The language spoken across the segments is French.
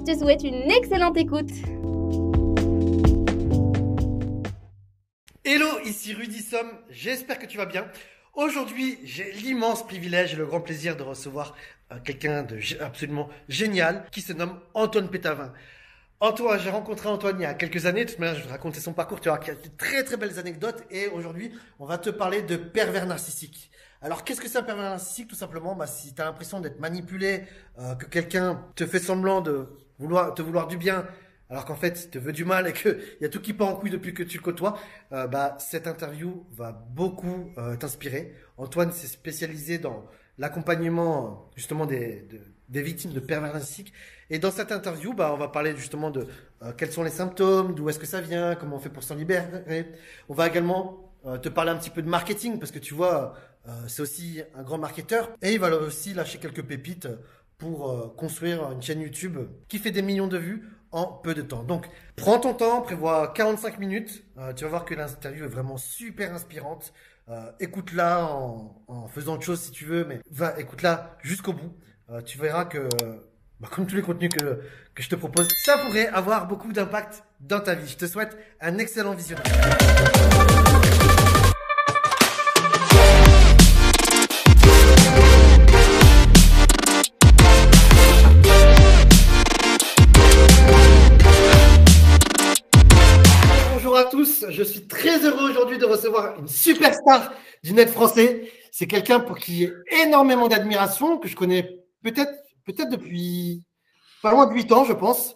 Je te souhaite une excellente écoute. Hello, ici Rudy Somme, j'espère que tu vas bien. Aujourd'hui, j'ai l'immense privilège et le grand plaisir de recevoir euh, quelqu'un de absolument génial qui se nomme Antoine Pétavin. Antoine, j'ai rencontré Antoine il y a quelques années. De toute manière, je vais raconter son parcours. Tu vois qu'il y a de très très belles anecdotes. Et aujourd'hui, on va te parler de pervers narcissique. Alors, qu'est-ce que c'est un pervers narcissique Tout simplement, bah, si tu as l'impression d'être manipulé, euh, que quelqu'un te fait semblant de vouloir te vouloir du bien, alors qu'en fait, il te veut du mal et qu'il y a tout qui part en couille depuis que tu le côtoies, euh, bah, cette interview va beaucoup euh, t'inspirer. Antoine s'est spécialisé dans l'accompagnement justement des, des victimes de pervers narcissiques. Et dans cette interview, bah, on va parler justement de euh, quels sont les symptômes, d'où est-ce que ça vient, comment on fait pour s'en libérer. On va également te parler un petit peu de marketing parce que tu vois, c'est aussi un grand marketeur. Et il va aussi lâcher quelques pépites pour construire une chaîne YouTube qui fait des millions de vues en peu de temps. Donc, prends ton temps, prévois 45 minutes. tu vas voir que l'interview est vraiment super inspirante. écoute-la en, en, faisant autre chose si tu veux, mais va, écoute-la jusqu'au bout. Euh, tu verras que, bah, comme tous les contenus que, que je te propose, ça pourrait avoir beaucoup d'impact dans ta vie. Je te souhaite un excellent visionnage. Je suis très heureux aujourd'hui de recevoir une superstar du net français. C'est quelqu'un pour qui j'ai énormément d'admiration, que je connais peut-être peut-être depuis pas loin de 8 ans, je pense.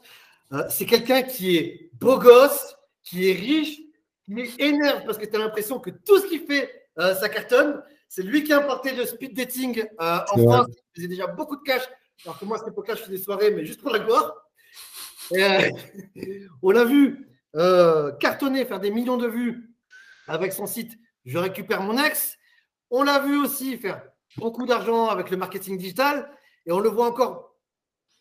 Euh, c'est quelqu'un qui est beau gosse, qui est riche, mais énerve parce que tu as l'impression que tout ce qu'il fait, euh, ça cartonne. C'est lui qui a importé le speed dating euh, en France. Il faisait déjà beaucoup de cash. Alors que moi, à cette époque-là, je fais des soirées, mais juste pour la gloire. on l'a vu cartonner, faire des millions de vues avec son site Je récupère mon ex. On l'a vu aussi faire beaucoup d'argent avec le marketing digital. Et on le voit encore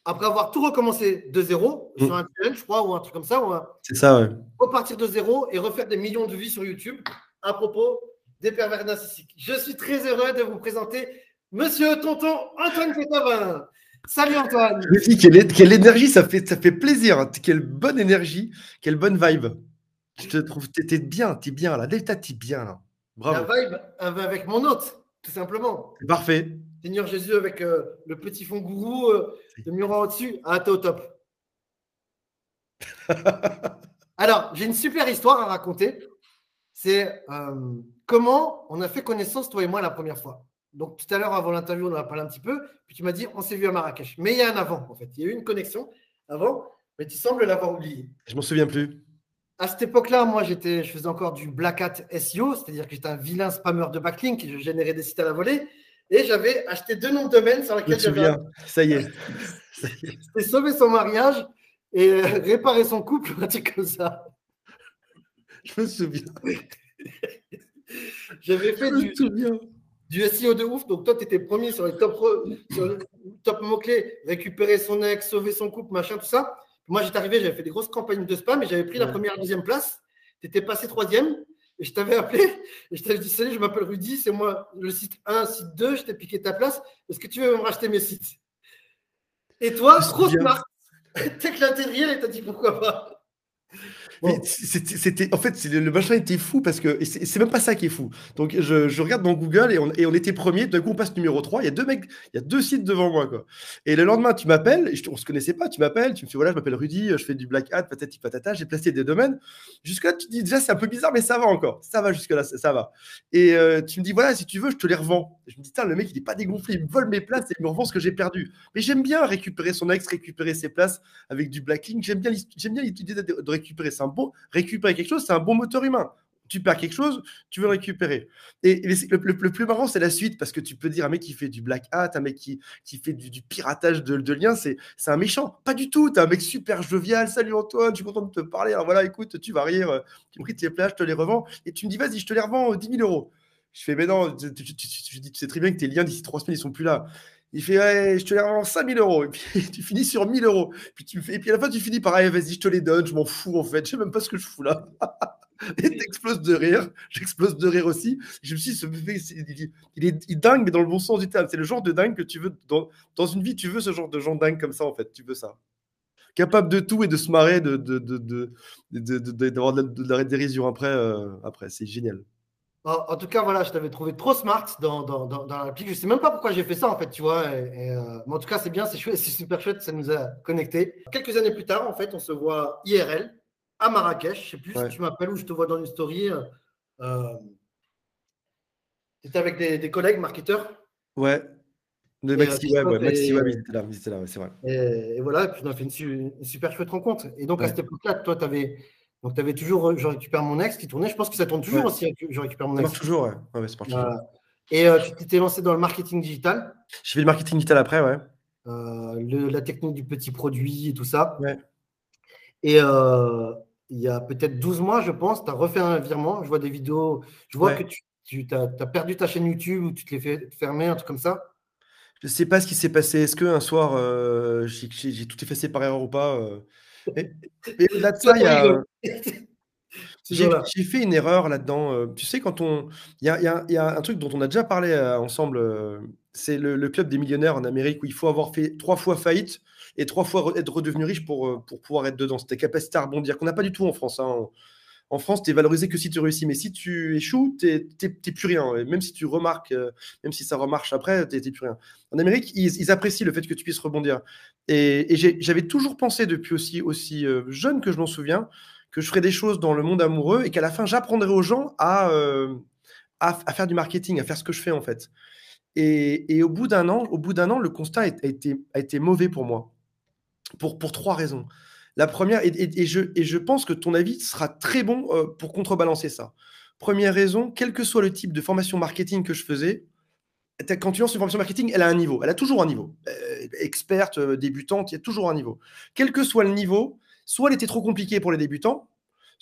après avoir tout recommencé de zéro mm. sur un challenge, je crois, ou un truc comme ça. C'est ça, ouais. Repartir de zéro et refaire des millions de vues sur YouTube à propos des pervers narcissiques. Je suis très heureux de vous présenter Monsieur Tonton Antoine Pétavin. Salut Antoine. Je quelle, quelle énergie, ça fait, ça fait plaisir. Quelle bonne énergie, quelle bonne vibe. Je te trouve, t'es bien, t'es bien là. Delta, t'es bien là. Bravo. La vibe avec mon hôte, tout simplement. Parfait. Seigneur Jésus avec euh, le petit fond gourou, euh, le mur au-dessus. Ah, t'es au top. Alors, j'ai une super histoire à raconter. C'est euh, comment on a fait connaissance, toi et moi, la première fois. Donc, tout à l'heure, avant l'interview, on en a parlé un petit peu. Puis tu m'as dit, on s'est vu à Marrakech. Mais il y a un avant, en fait. Il y a eu une connexion avant, mais tu sembles l'avoir oublié. Je m'en souviens plus. À cette époque-là, moi, j'étais, je faisais encore du black hat SEO, c'est-à-dire que j'étais un vilain spammeur de backlink je générais des sites à la volée. Et j'avais acheté deux noms de domaine sur lesquels j'avais. Ça y est. C'était sauver son mariage et réparer son couple, un truc comme ça. Je me souviens. J'avais fait du, du, SEO de ouf. Donc, toi, tu étais premier sur les top, top mots-clés récupérer son ex, sauver son couple, machin, tout ça. Moi, j'étais arrivé, j'avais fait des grosses campagnes de spam et j'avais pris la première, deuxième place. Tu étais passé troisième. Et je t'avais appelé et je t'avais dit Salut, je m'appelle Rudy, c'est moi le site 1, site 2, je t'ai piqué ta place. Est-ce que tu veux me racheter mes sites? Et toi, trop smart, t'as éclaté de rire et t'as dit pourquoi pas? C'était, en fait, le, machin était fou parce que c'est même pas ça qui est fou. Donc, je, regarde dans Google et on, et on était premier. D'un coup, on passe numéro 3. Il y a deux mecs, il y a deux sites devant moi. Quoi. Et le lendemain, tu m'appelles, on se connaissait pas, tu m'appelles, tu me fais voilà, je m'appelle Rudy, je fais du black hat, patati patata, j'ai placé des domaines. Jusque-là, tu dis déjà, c'est un peu bizarre, mais ça va encore. Ça va jusque-là, ça, va. Et euh, tu me dis voilà, si tu veux, je te les revends. je me dis, le mec, il est pas dégonflé, il me vole mes places et il me revend ce que j'ai perdu. Mais j'aime bien récupérer son ex, récupérer ses places avec du blacking. J'aime bien, j'aime bien l'idée de récupérer. C'est récupérer quelque chose, c'est un bon moteur humain. tu perds quelque chose, tu veux récupérer. Et, le, plus marrant, c'est la suite, parce que tu peux dire un mec qui fait du black hat, un mec qui, qui fait du, piratage de, liens, c'est un méchant. Pas du tout, tu un mec super jovial. Salut Antoine, je suis content de te parler. Alors voilà, écoute, tu vas rire, tu me tes plages, je te les revends. Et tu me dis, vas-y, je te les revends 10 000 euros. Je fais, mais non, tu, sais très bien que tes liens d'ici trois semaines, ils sont plus là. Il fait, ouais, je te les rends 5000 euros. Et puis tu finis sur 1000 euros. Puis tu et puis à la fin, tu finis par, vas-y, je te les donne, je m'en fous en fait. Je sais même pas ce que je fous là. et t'exploses de rire. J'explose de rire aussi. Je me suis dit, il, est, dingue, mais dans le bon sens du terme. C'est le genre de dingue que tu veux. Dans, dans une vie, tu veux ce genre de gens dingue comme ça en fait. Tu veux ça. Capable de tout et de se marrer, de, de, de, de, d'avoir de, de, la dérision après. Euh, après. C'est génial. En, tout cas, voilà, je t'avais trouvé trop smart dans, dans, dans, dans l'appli. Je sais même pas pourquoi j'ai fait ça, en fait, tu vois. Euh, mais en tout cas, c'est bien, c'est chouette, c'est super chouette, ça nous a connectés. Quelques années plus tard, en fait, on se voit IRL à Marrakech. Je sais plus si tu m'appelles ou je te vois dans une story. Euh, tu étais avec des, des, collègues marketeurs Ouais. De Maxi, ouais, ouais, Maxi, ouais, là, là c'est vrai. Et, voilà, et puis on a fait une, une super chouette rencontre. Et donc, à cette époque-là, toi, tu avais donc, tu avais toujours Je récupère mon ex qui tournait. Je pense que ça tourne toujours aussi, Je récupère mon ex. Ça toujours, ouais. c'est parti. Et euh, tu t'étais lancé dans le marketing digital. J'ai fait le marketing digital après, ouais. Euh, la technique du petit produit et tout ça. Ouais. Et euh, il y a peut-être 12 mois, je pense, tu as refait un virement. Je vois des vidéos. Je vois que tu, as, perdu ta chaîne YouTube ou tu te l'es fait fermer, un truc comme ça. Je ne sais pas ce qui s'est passé. Est-ce qu'un soir, j'ai tout effacé par erreur ou pas mais, là de ça, il y a. J'ai fait une erreur là-dedans. Euh, tu sais, quand on. Il y a, y a, un truc dont on a déjà parlé euh, ensemble. Euh, c'est le, club des millionnaires en Amérique où il faut avoir fait trois fois faillite et trois fois être redevenu riche pour, pour pouvoir être dedans. C'était capacité à rebondir, qu'on n'a pas du tout en France. Hein. En France, tu es valorisé que si tu réussis. Mais si tu échoues, tu n'es plus rien. même si tu remarques, euh, même si ça remarche après, tu n'es plus rien. En Amérique, ils, apprécient le fait que tu puisses rebondir. Et, j'avais toujours pensé depuis aussi, aussi euh, jeune que je m'en souviens que je ferais des choses dans le monde amoureux et qu'à la fin, j'apprendrais aux gens à, euh, à, faire du marketing, à faire ce que je fais en fait. Et, au bout d'un an, an, le constat a, été, a été mauvais pour moi. Pour, pour trois raisons. La première, et, je, pense que ton avis sera très bon euh, pour contrebalancer ça. Première raison, quel que soit le type de formation marketing que je faisais, quand tu lances une formation marketing, elle a un niveau. Elle a toujours un niveau. Euh, experte, euh, débutante, il y a toujours un niveau. Quel que soit le niveau, soit elle était trop compliquée pour les débutants,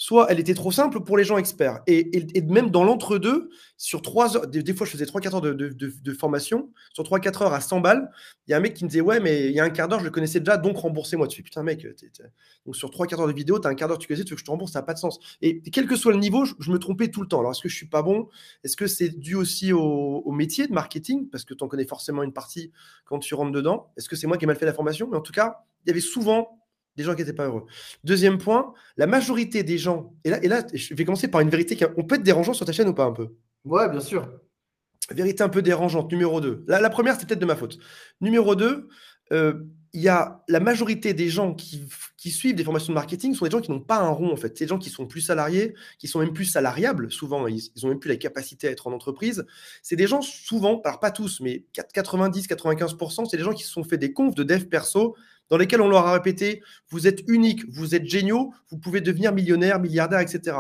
soit elle était trop simple pour les gens experts. Et, même dans l'entre-deux, sur trois heures, des, fois je faisais 3-4 heures de, formation, sur 3-4 heures à 100 balles, il y a un mec qui me disait Ouais, mais il y a un quart d'heure, je le connaissais déjà, donc remboursez-moi. Fais Putain, mec, donc sur 3-4 heures de vidéo, tu as un quart d'heure, tu connaissais, tu veux que je te rembourse, ça n'a pas de sens. Et quel que soit le niveau, je, me trompais tout le temps. Alors est-ce que je suis pas bon? Est-ce que c'est dû aussi au, métier de marketing? Parce que tu en connais forcément une partie quand tu rentres dedans. Est-ce que c'est moi qui ai mal fait la formation? Mais en tout cas, il y avait souvent des gens qui n'étaient pas heureux. Deuxième point, la majorité des gens, et là, et là, je vais commencer par une vérité qui on peut être dérangeant sur ta chaîne ou pas un peu? Ouais, bien sûr. Vérité un peu dérangeante, numéro 2. La, la première, c'est peut-être de ma faute. Numéro 2, euh, il y a la majorité des gens qui, qui, suivent des formations de marketing sont des gens qui n'ont pas un rond en fait. C'est des gens qui sont plus salariés, qui sont même plus salariables. Souvent, ils, n'ont ont même plus la capacité à être en entreprise. C'est des gens souvent, alors pas tous, mais 90-95%, c'est des gens qui se sont fait des confs de dev perso dans lesquels on leur a répété vous êtes unique, vous êtes géniaux, vous pouvez devenir millionnaire, milliardaire, etc.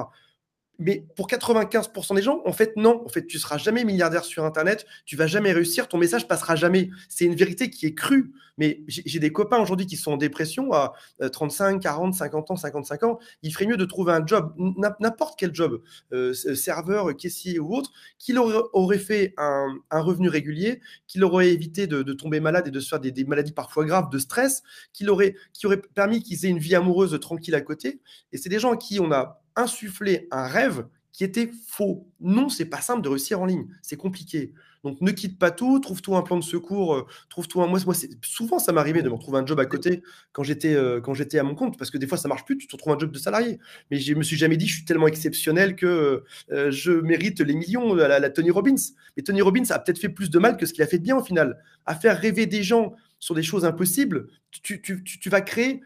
Mais pour 95% des gens, en fait, non. En fait, tu seras jamais milliardaire sur Internet, tu vas jamais réussir, ton message passera jamais. C'est une vérité qui est crue. Mais j'ai des copains aujourd'hui qui sont en dépression à 35, 40, 50 ans, 55 ans. Il ferait mieux de trouver un job, n'importe quel job, euh, serveur, caissier ou autre, qui leur aurait fait un, revenu régulier, qui leur aurait évité de, tomber malade et de se faire des, maladies parfois graves, de stress, qui, aurait, qui aurait permis qu'ils aient une vie amoureuse tranquille à côté. Et c'est des gens à qui on a insuffler un rêve qui était faux. Non, c'est pas simple de réussir en ligne, c'est compliqué. Donc ne quitte pas tout, trouve-toi un plan de secours, euh, trouve-toi un. Moi, moi souvent ça m'arrivait de me retrouver un job à côté quand j'étais euh, quand j'étais à mon compte, parce que des fois ça marche plus, tu te retrouves un job de salarié. Mais je me suis jamais dit je suis tellement exceptionnel que euh, je mérite les millions à la, Tony Robbins. Mais Tony Robbins a peut-être fait plus de mal que ce qu'il a fait de bien au final, à faire rêver des gens sur des choses impossibles, tu, vas créer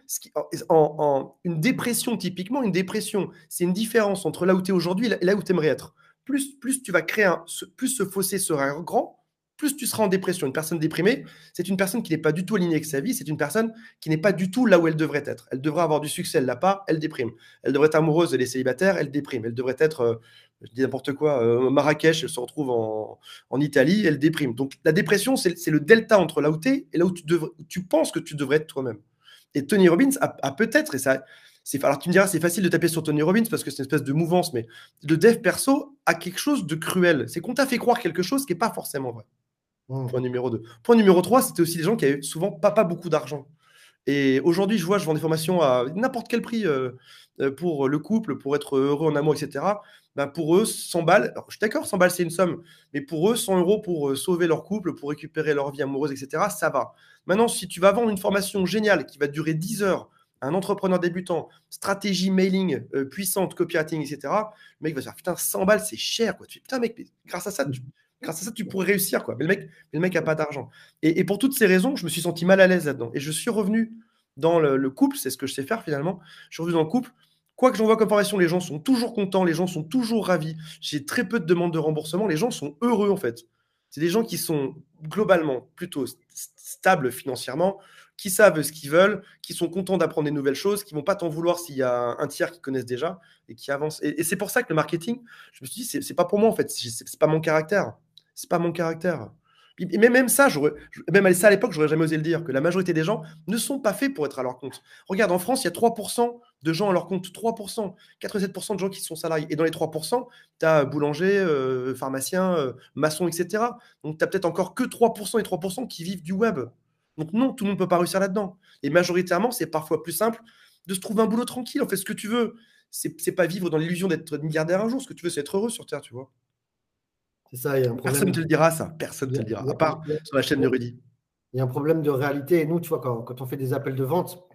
en, une dépression, typiquement, une dépression. C'est une différence entre là où tu es aujourd'hui et là où tu aimerais être. Plus, plus tu vas créer un, plus ce fossé sera grand, plus tu seras en dépression. Une personne déprimée, c'est une personne qui n'est pas du tout alignée avec sa vie, c'est une personne qui n'est pas du tout là où elle devrait être. Elle devrait avoir du succès, elle l'a pas, elle déprime. Elle devrait être amoureuse, elle est célibataire, elle déprime. Elle devrait être, euh, je dis n'importe quoi, euh, Marrakech, elle se retrouve en, Italie, elle déprime. Donc la dépression, c'est le delta entre là où tu es et là où tu, tu penses que tu devrais être toi-même. Et Tony Robbins a, peut-être, et ça, alors tu me diras, c'est facile de taper sur Tony Robbins parce que c'est une espèce de mouvance, mais le dev perso a quelque chose de cruel. C'est qu'on t'a fait croire quelque chose qui n'est pas forcément vrai. Mmh. Point numéro 2. Point numéro 3, c'était aussi des gens qui avaient souvent pas, pas beaucoup d'argent. Et aujourd'hui, je vois, je vends des formations à n'importe quel prix euh, euh, pour le couple, pour être heureux en amour, etc. Ben pour eux, 100 balles, je suis d'accord, 100 balles c'est une somme, mais pour eux, 100 euros pour euh, sauver leur couple, pour récupérer leur vie amoureuse, etc., ça va. Maintenant, si tu vas vendre une formation géniale qui va durer 10 heures un entrepreneur débutant, stratégie mailing puissante, copywriting, etc., le mec va se dire putain, 100 balles c'est cher. Quoi. Tu putain, mec, grâce à ça, tu, grâce à ça, tu pourrais réussir. Quoi. Mais le mec, le mec pas d'argent. Et, pour toutes ces raisons, je me suis senti mal à l'aise là-dedans. Et je suis revenu dans le, le couple, c'est ce que je sais faire finalement. Je suis revenu dans le couple Quoi que j'envoie comme formation, les gens sont toujours contents, les gens sont toujours ravis. J'ai très peu de demandes de remboursement, les gens sont heureux en fait. C'est des gens qui sont globalement plutôt stables financièrement, qui savent ce qu'ils veulent, qui sont contents d'apprendre des nouvelles choses, qui vont pas t'en vouloir s'il y a un tiers qui connaissent déjà et qui avancent. Et, c'est pour ça que le marketing, je me suis dit, c'est pas pour moi en fait, c'est pas mon caractère. C'est pas mon caractère. Et même ça, même ça à l'époque, j'aurais jamais osé le dire, que la majorité des gens ne sont pas faits pour être à leur compte. Regarde, en France, il y a 3% de gens à leur compte, 3%, 87% de gens qui sont salariés. Et dans les 3%, tu as boulanger, euh, pharmacien, euh, maçon, etc. Donc tu as peut-être encore que 3% et 3% qui vivent du web. Donc non, tout le monde ne peut pas réussir là-dedans. Et majoritairement, c'est parfois plus simple de se trouver un boulot tranquille, on fait ce que tu veux. C'est pas vivre dans l'illusion d'être milliardaire un jour. Ce que tu veux, c'est être heureux sur Terre, tu vois. C'est ça, il y a un problème. Personne ne te le dira, ça. Personne ne te le dira, à part sur la chaîne de Rudy. Il y a un problème de réalité. Et nous, tu vois, quand, on fait des appels de vente,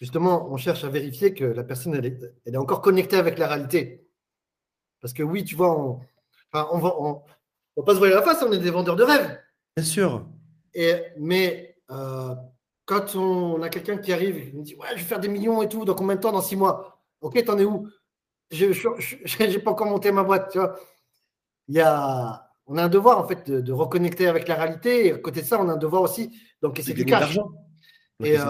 justement, on cherche à vérifier que la personne, elle est, elle est encore connectée avec la réalité. Parce que oui, tu vois, on enfin, on, va, on, va pas se voir la face, on est des vendeurs de rêves. Bien sûr. Et, mais euh, quand on a quelqu'un qui arrive, il me dit Ouais, je vais faire des millions et tout, dans combien de temps? Dans six mois. Ok, t'en es où? Je n'ai pas encore monté ma boîte, tu vois il y a, on a un devoir en fait de, reconnecter avec la réalité. Et à côté de ça, on a un devoir aussi d'encaisser du cash. Et euh,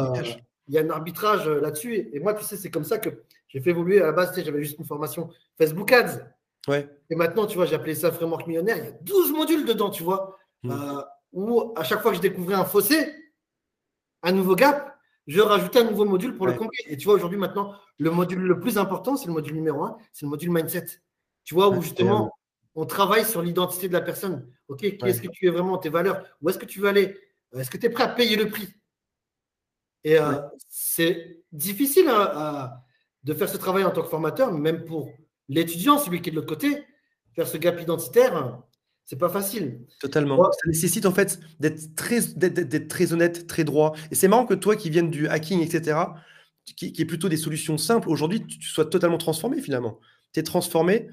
il y a un arbitrage euh, là-dessus. Et moi, tu sais, c'est comme ça que j'ai fait évoluer. À la base, tu sais, j'avais juste une formation Facebook Ads. Ouais. Et maintenant, tu vois, j'ai appelé ça Framework Millionnaire. Il y a 12 modules dedans, tu vois, mmh. euh, où à chaque fois que je découvrais un fossé, un nouveau gap, je rajoutais un nouveau module pour le combler. Et tu vois, aujourd'hui, maintenant, le module le plus important, c'est le module numéro un, c'est le module mindset. Tu vois, où justement, on travaille sur l'identité de la personne. OK, qui est-ce que tu es vraiment, tes valeurs? Où est-ce que tu veux aller? Est-ce que tu es prêt à payer le prix? Et euh, c'est difficile hein, de faire ce travail en tant que formateur, même pour l'étudiant, celui qui est de l'autre côté, faire ce gap identitaire, c'est pas facile. Totalement. Ça nécessite en fait d'être très, très honnête, très droit. Et c'est marrant que toi qui viennes du hacking, etc., qui, qui est plutôt des solutions simples, aujourd'hui, tu sois totalement transformé finalement. Tu es transformé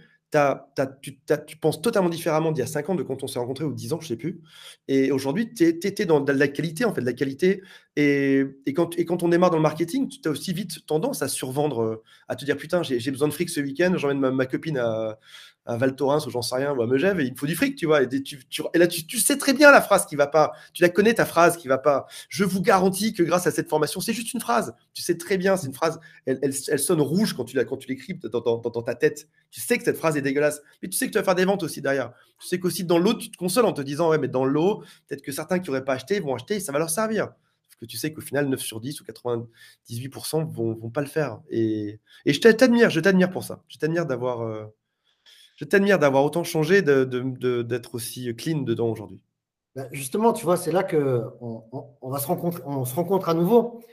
tu, penses totalement différemment d'il y a 5 ans, de quand on s'est rencontrés, ou 10 ans, je ne sais plus. Et aujourd'hui, tu étais dans la qualité, en fait, la qualité. Et, quand, et quand on démarre dans le marketing, tu as aussi vite tendance à survendre, euh, à te dire putain, j'ai besoin de fric ce week-end, j'emmène ma, copine à, à Val Thorens ou j'en sais rien, ou à Megève, et il me faut du fric, tu vois. Et, tu, là, tu, sais très bien la phrase qui va pas. Tu la connais, ta phrase qui va pas. Je vous garantis que grâce à cette formation, c'est juste une phrase. Tu sais très bien, c'est une phrase, elle, sonne rouge quand tu l'écris dans, ta tête. Tu sais que cette phrase est dégueulasse, mais tu sais que tu vas faire des ventes aussi derrière. Tu sais qu'aussi dans l'eau, tu te consoles en te disant, ouais, mais dans l'eau, peut-être que certains qui n'auraient pas acheté vont acheter, et ça va leur servir. Que tu sais qu'au final, 9 sur 10 ou 98% vont, vont pas le faire. Et, et je t'admire, je t'admire pour ça. Je t'admire d'avoir. Euh, je t'admire d'avoir autant changé, d'être aussi clean dedans aujourd'hui. Bah, justement, tu vois, c'est là qu'on on, va se rencontrer, on se rencontre à nouveau.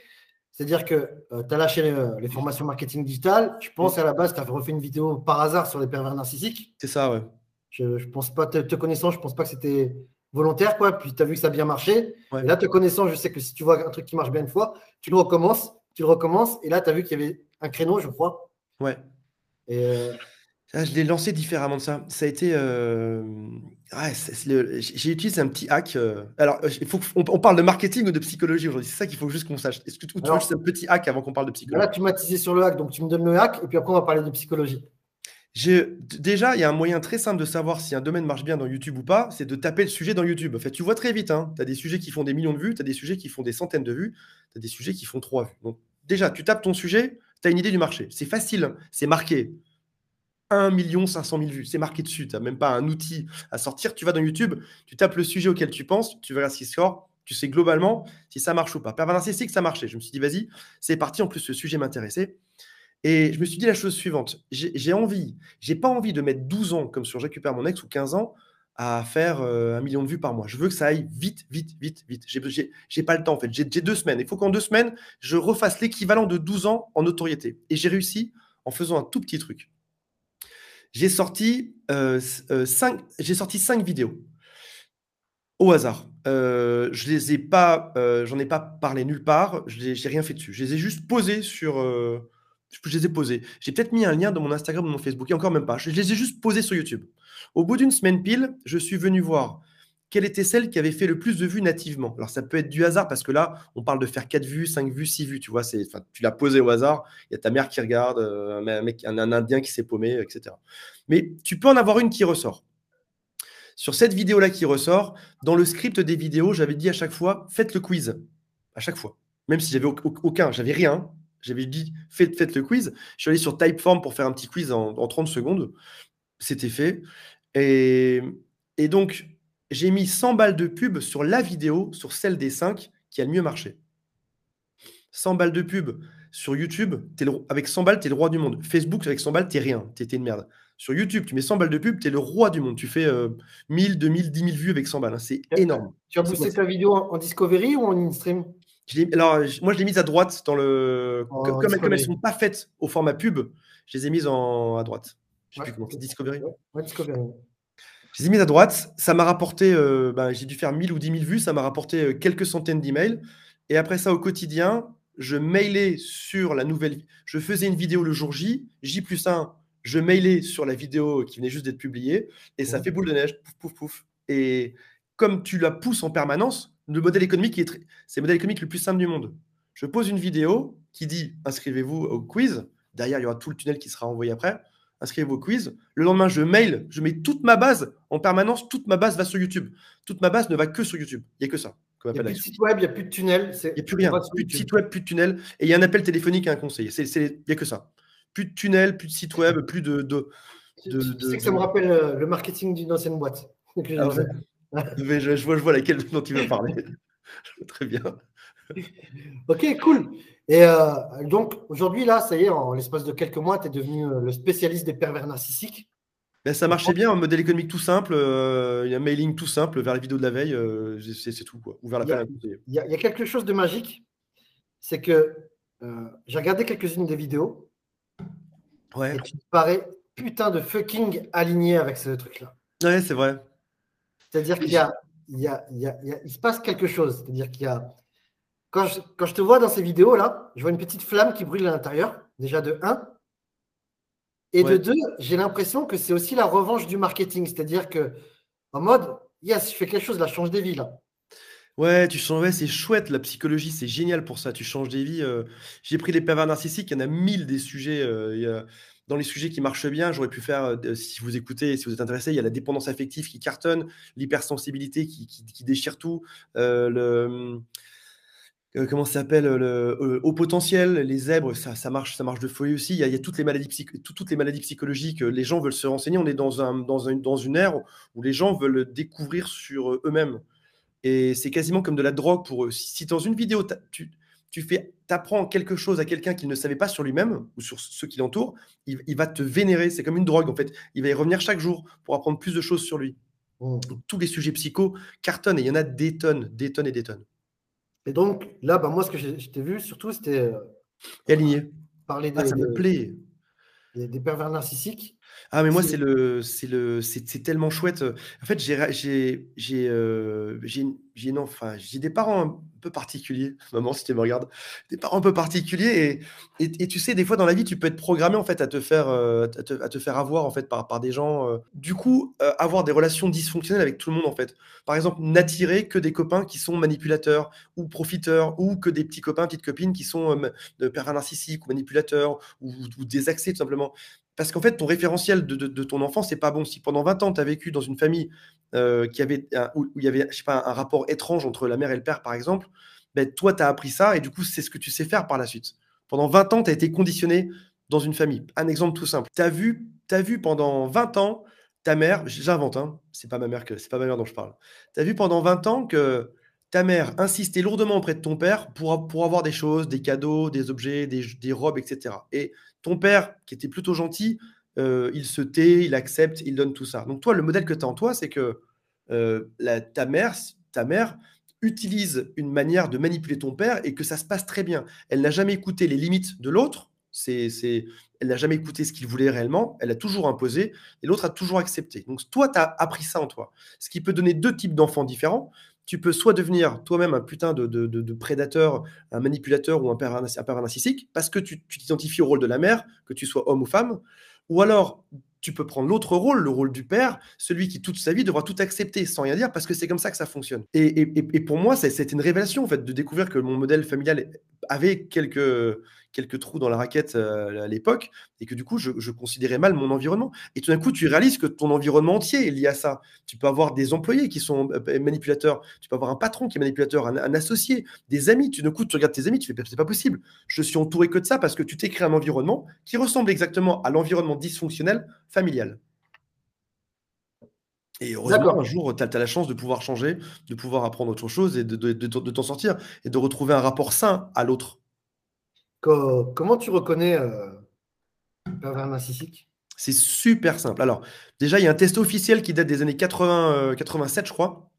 C'est-à-dire que euh, tu as lâché les, formations marketing digital. Je pense à la base, tu as refait une vidéo par hasard sur les pervers narcissiques. C'est ça, ouais. Je, ne pense pas, te, connaissant, je pense pas que c'était volontaire, quoi. Puis tu as vu que ça a bien marché. Et là, te connaissant, je sais que si tu vois un truc qui marche bien une fois, tu le recommences, tu le recommences. Et là, tu as vu qu'il y avait un créneau, je crois. Ouais. Et euh, ah, je l'ai lancé différemment de ça. Ça a été. Euh, j'ai utilisé un petit hack. Euh, alors, il faut on, parle de marketing ou de psychologie aujourd'hui? C'est ça qu'il faut juste qu'on sache. Est-ce que tu, veux juste un petit hack avant qu'on parle de psychologie? Là, tu m'as teasé sur le hack, donc tu me donnes le hack et puis après, on va parler de psychologie. Déjà, il y a un moyen très simple de savoir si un domaine marche bien dans YouTube ou pas, c'est de taper le sujet dans YouTube. En fait, tu vois très vite, hein, tu as des sujets qui font des millions de vues, tu as des sujets qui font des centaines de vues, tu as des sujets qui font trois vues. Donc, déjà, tu tapes ton sujet, tu as une idée du marché. C'est facile, c'est marqué 1 500 000 vues. C'est marqué dessus. Tu n'as même pas un outil à sortir. Tu vas dans YouTube, tu tapes le sujet auquel tu penses, tu verras ce qui sort. Tu sais globalement si ça marche ou pas. Pervers narcissique, ça marchait. Je me suis dit, vas-y, c'est parti. En plus, ce sujet m'intéressait. Et je me suis dit la chose suivante. J'ai envie, j'ai pas envie de mettre 12 ans comme sur J'récupère mon ex ou 15 ans à faire euh, un million de vues par mois. Je veux que ça aille vite, vite, vite, vite. J'ai pas le temps en fait. J'ai deux semaines. Il faut qu'en deux semaines, je refasse l'équivalent de 12 ans en notoriété. Et j'ai réussi en faisant un tout petit truc. J'ai sorti, euh, euh, cinq, sorti cinq vidéos au hasard. Je les ai pas, j'en ai pas parlé nulle part. Je n'ai rien fait dessus. Je les ai juste posés sur. Je les ai posés. J'ai peut-être mis un lien dans mon Instagram ou mon Facebook, et encore même pas. Je les ai juste posés sur YouTube. Au bout d'une semaine pile, je suis venu voir quelle était celle qui avait fait le plus de vues nativement. Alors ça peut être du hasard parce que là, on parle de faire 4 vues, 5 vues, 6 vues, tu vois, tu l'as posé au hasard, il y a ta mère qui regarde, euh, un, mec, un, Indien qui s'est paumé, etc. Mais tu peux en avoir une qui ressort. Sur cette vidéo-là qui ressort, dans le script des vidéos, j'avais dit à chaque fois, faites le quiz. À chaque fois. Même si j'avais aucun, j'avais rien, j'avais dit, faites, faites, le quiz. Je suis allé sur Typeform pour faire un petit quiz en, en 30 secondes. C'était fait. Et, et donc, j'ai mis 100 balles de pub sur la vidéo, sur celle des 5 qui a le mieux marché. 100 balles de pub sur YouTube, avec 100 balles, tu es le roi du monde. Facebook, avec 100 balles, tu rien, tu une merde. Sur YouTube, tu mets 100 balles de pub, tu es le roi du monde. Tu fais 1000, 2000, 10 000 vues avec 100 balles. Hein. C'est énorme. Tu as boosté ta vidéo en, Discovery ou en InStream? Alors, moi, je l'ai mise à droite dans le. comme, elles ne sont pas faites au format pub, je les ai mises en, à droite. Je ne sais plus comment c'est Discovery. Ouais, Discovery. Je les ai mis à droite. Ça m'a rapporté, euh, ben, j'ai dû faire 1000 ou 10 000 vues. Ça m'a rapporté euh, quelques centaines d'emails. Et après ça, au quotidien, je mailais sur la nouvelle. Je faisais une vidéo le jour J, J plus 1. Je mailais sur la vidéo qui venait juste d'être publiée. Et ça fait boule de neige. Pouf, pouf, pouf. Et comme tu la pousses en permanence, le modèle économique, est c'est le modèle économique le plus simple du monde. Je pose une vidéo qui dit inscrivez-vous au quiz. Derrière, il y aura tout le tunnel qui sera envoyé après inscrivez-vous au quiz. Le lendemain, je mail, je mets toute ma base en permanence, toute ma base va sur YouTube. Toute ma base ne va que sur YouTube. Il n'y a que ça. Il n'y a plus de site web, il n'y a plus de tunnel. Il n'y a plus rien. Plus de site web, plus de tunnel. Et il y a un appel téléphonique à un conseiller. Il n'y a que ça. Plus de tunnel, plus de site web, plus de. de, tu, sais que ça me rappelle euh, le marketing d'une ancienne boîte. Ah je, vois, je vois laquelle dont tu veux parler. Très bien. ok, cool. Et euh, donc, aujourd'hui, là, ça y est, en l'espace de quelques mois, tu es devenu euh, le spécialiste des pervers narcissiques. Ben, ça marchait bien, un modèle économique tout simple, euh, il y a un mailing tout simple vers les vidéos de la veille, c'est tout, quoi. Ou vers la il, y a, il y a quelque chose de magique, c'est que j'ai regardé quelques-unes des vidéos. Ouais. Et tu te parais putain de fucking aligné avec ce truc-là. Ouais, c'est vrai. C'est-à-dire qu'il y a, il, y a, il, y a, il se passe quelque chose. C'est-à-dire qu'il y a quand je, te vois dans ces vidéos-là, je vois une petite flamme qui brûle à l'intérieur, déjà de 1. Et de 2, j'ai l'impression que c'est aussi la revanche du marketing. C'est-à-dire que, en mode, yes, je fais quelque chose, là, je change des vies, là. Ouais, tu changes, c'est chouette, la psychologie, c'est génial pour ça. Tu changes des vies. Euh. J'ai pris les pervers narcissiques, il y en a mille des sujets. Euh, dans les sujets qui marchent bien, j'aurais pu faire, euh, si vous écoutez, si vous êtes intéressé, il y a la dépendance affective qui cartonne, l'hypersensibilité qui, qui, déchire tout, le euh, comment ça s'appelle le euh, au potentiel, les zèbres, ça, ça, marche, ça marche de folie aussi. Il y a, toutes les maladies toutes les maladies psychologiques. Les gens veulent se renseigner. On est dans un dans, un, dans une ère où les gens veulent découvrir sur eux-mêmes. Et c'est quasiment comme de la drogue pour eux. Si, dans une vidéo tu fais apprends quelque chose à quelqu'un qu'il ne savait pas sur lui-même ou sur ceux qui l'entourent, il, il, va te vénérer. C'est comme une drogue en fait. Il va y revenir chaque jour pour apprendre plus de choses sur lui. Mmh. Tous les sujets psycho cartonnent et il y en a des tonnes, des tonnes et des tonnes. Et donc, là, bah, moi, ce que je t'ai vu, surtout, c'était. Euh, aligné. Parler ah, des, ça me plaît. des, pervers narcissiques. Ah, mais moi, c'est le, c'est le, c'est tellement chouette. En fait, j'ai, j'ai, j'ai, euh, j'ai, non, enfin, j'ai des parents un peu particuliers. Maman, si tu me regardes, des parents un peu particuliers. Et, et, tu sais, des fois dans la vie, tu peux être programmé en fait à te faire, euh, à, te, faire avoir en fait par, par des gens. Euh. Du coup, avoir des relations dysfonctionnelles avec tout le monde en fait. Par exemple, n'attirer que des copains qui sont manipulateurs ou profiteurs, ou que des petits copains, petites copines qui sont pervers narcissiques ou manipulateurs ou, ou désaxés tout simplement. Parce qu'en fait, ton référentiel de, ton enfant, c'est pas bon. Si pendant 20 ans, tu as vécu dans une famille euh, qui avait, où, il y avait je sais pas, un rapport étrange entre la mère et le père, par exemple, ben, toi, tu as appris ça et du coup, c'est ce que tu sais faire par la suite. Pendant 20 ans, tu as été conditionné dans une famille. Un exemple tout simple. Tu as vu vu pendant 20 ans ta mère, j'invente, hein, c'est pas ma mère que c'est pas ma mère dont je parle. Tu as vu pendant 20 ans que ta mère insistait lourdement auprès de ton père pour, avoir des choses, des cadeaux, des objets, des, robes, etc. Et ton père, qui était plutôt gentil, euh, il se tait, il accepte, il donne tout ça. Donc toi, le modèle que tu as en toi, c'est que euh, ta, mère, ta mère utilise une manière de manipuler ton père et que ça se passe très bien. Elle n'a jamais écouté les limites de l'autre, c'est, c'est, elle n'a jamais écouté ce qu'il voulait réellement, elle a toujours imposé et l'autre a toujours accepté. Donc toi, tu as appris ça en toi. Ce qui peut donner deux types d'enfants différents tu peux soit devenir toi-même un putain de, prédateur, un manipulateur ou un pervers, narcissique, parce que tu t'identifies au rôle de la mère, que tu sois homme ou femme, ou alors tu peux prendre l'autre rôle, le rôle du père, celui qui toute sa vie devra tout accepter sans rien dire, parce que c'est comme ça que ça fonctionne. Et, et pour moi, c'est une révélation en fait de découvrir que mon modèle familial avait quelques quelques trous dans la raquette euh, à l'époque, et que du coup, je, considérais mal mon environnement. Et tout d'un coup, tu réalises que ton environnement entier est lié à ça. Tu peux avoir des employés qui sont euh, manipulateurs, tu peux avoir un patron qui est manipulateur, un, associé, des amis. Tu, d'un coup, tu regardes tes amis, tu fais, c'est pas possible. Je suis entouré que de ça parce que tu t'es créé un environnement qui ressemble exactement à l'environnement dysfonctionnel familial. Et heureusement, un jour, tu as, la chance de pouvoir changer, de pouvoir apprendre autre chose et de, de t'en sortir et de retrouver un rapport sain à l'autre comment tu reconnais euh, un pervers narcissique C'est super simple. Alors, déjà, il y a un test officiel qui date des années 80, 87, euh, je crois,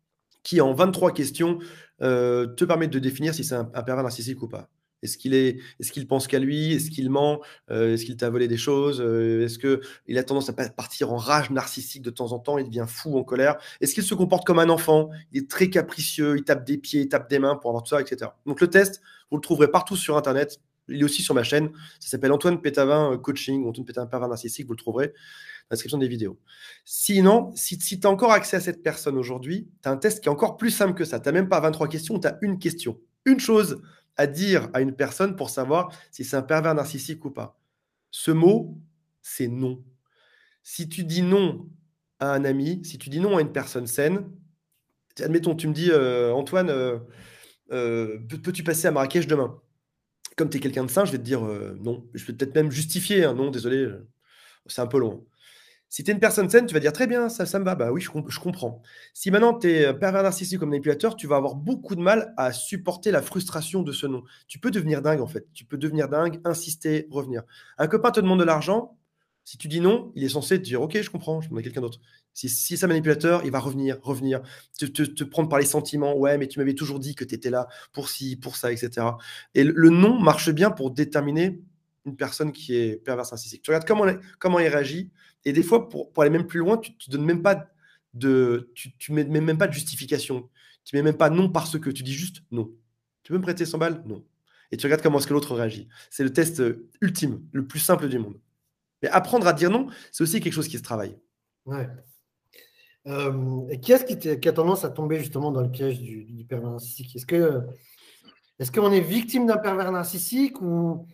qui, en 23 questions, euh, te permet de définir si c'est un, pervers narcissique ou pas. Est-ce qu'il est, qu'il pense qu'à lui? Est-ce qu'il ment? Est-ce qu'il t'a volé des choses? Est-ce qu'il a tendance à partir en rage narcissique de temps en temps? Il devient fou, en colère? Est-ce qu'il se comporte comme un enfant? Il est très capricieux, il tape des pieds, il tape des mains pour avoir tout ça, etc. Donc le test, vous le trouverez partout sur Internet. Il est aussi sur ma chaîne. Ça s'appelle Antoine Pétavin euh, Coaching, Antoine Pétavin Pervers Narcissique. Vous le trouverez dans la description des vidéos. Sinon, si, tu as encore accès à cette personne aujourd'hui, tu as un test qui est encore plus simple que ça. Tu n'as même pas 23 questions, tu as une question. Une chose à dire à une personne pour savoir si c'est un pervers narcissique ou pas. Ce mot, c'est non. Si tu dis non à un ami, si tu dis non à une personne saine, admettons, tu me dis, euh, Antoine, euh, peux-tu passer à Marrakech demain? Comme tu es quelqu'un de sain, je vais te dire euh, non. Je vais peut-être même justifier, un non, désolé, euh, c'est un peu long. Si tu es une personne saine, tu vas dire très bien, ça, ça me va. Bah oui, je, je comprends. Si maintenant tu es pervers narcissique comme manipulateur, tu vas avoir beaucoup de mal à supporter la frustration de ce non. Tu peux devenir dingue en fait. Tu peux devenir dingue, insister, revenir. Un copain te demande de l'argent, si tu dis non, il est censé te dire Ok, je comprends, je demande à quelqu'un d'autre. Si, c'est un manipulateur, il va revenir, revenir, te, te, prendre par les sentiments. Ouais, mais tu m'avais toujours dit que tu étais là pour ci, pour ça, etc. Et le, non marche bien pour déterminer une personne qui est perverse narcissique. Tu regardes comment, comment il réagit. Et des fois, pour, aller même plus loin, tu ne donnes même pas de, tu, tu mets, même pas de justification. Tu mets même pas non parce que. Tu dis juste non. Tu veux me prêter 100 balles? Non. Et tu regardes comment est-ce que l'autre réagit. C'est le test euh, ultime, le plus simple du monde. Mais apprendre à dire non, c'est aussi quelque chose qui se travaille. Ouais. Euh, et qui est-ce qui, a tendance à tomber justement dans le piège du, pervers narcissique? Est-ce que est-ce qu'on est victime d'un pervers narcissique ou,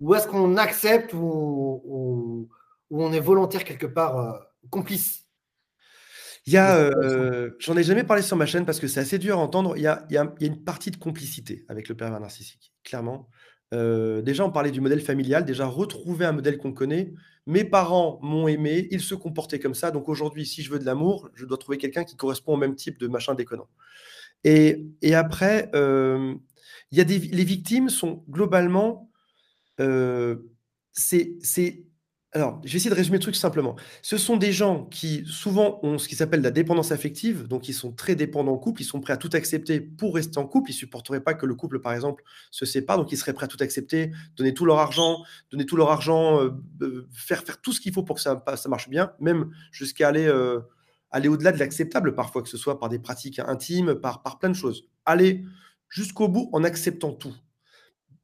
ou est-ce qu'on accepte ou, on est volontaire quelque part euh, complice? Il y a, euh, j'en ai jamais parlé sur ma chaîne parce que c'est assez dur à entendre. Il y, a, il, y a, il y, a, une partie de complicité avec le pervers narcissique, clairement. Euh, déjà, on parlait du modèle familial, déjà retrouver un modèle qu'on connaît. Mes parents m'ont aimé, ils se comportaient comme ça. Donc aujourd'hui, si je veux de l'amour, je dois trouver quelqu'un qui correspond au même type de machin déconnant. Et, après, euh, y a des, les victimes sont globalement, euh, c'est alors, je vais essayer de résumer le truc simplement. Ce sont des gens qui souvent ont ce qui s'appelle la dépendance affective, donc ils sont très dépendants en couple, ils sont prêts à tout accepter pour rester en couple, ils supporteraient pas que le couple, par exemple, se sépare, donc ils seraient prêts à tout accepter, donner tout leur argent, donner tout leur argent, euh, euh, faire faire tout ce qu'il faut pour que ça, marche bien, même jusqu'à aller euh, aller au-delà de l'acceptable parfois, que ce soit par des pratiques intimes, par par plein de choses. Aller jusqu'au bout en acceptant tout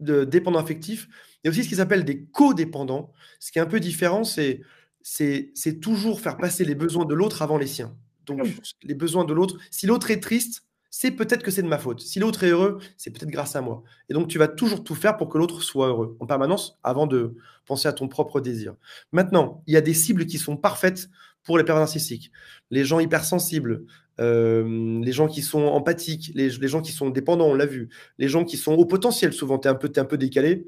de dépendant affectif. Il y a aussi ce qui s'appelle des codépendants. Ce qui est un peu différent, c'est, c'est, toujours faire passer les besoins de l'autre avant les siens. Donc, les besoins de l'autre. Si l'autre est triste, c'est peut-être que c'est de ma faute. Si l'autre est heureux, c'est peut-être grâce à moi. Et donc, tu vas toujours tout faire pour que l'autre soit heureux en permanence avant de penser à ton propre désir. Maintenant, il y a des cibles qui sont parfaites pour les pervers narcissiques. Les gens hypersensibles, euh, les gens qui sont empathiques, les, gens qui sont dépendants, on l'a vu, les gens qui sont au potentiel, souvent, tu es, un peu, un peu décalé,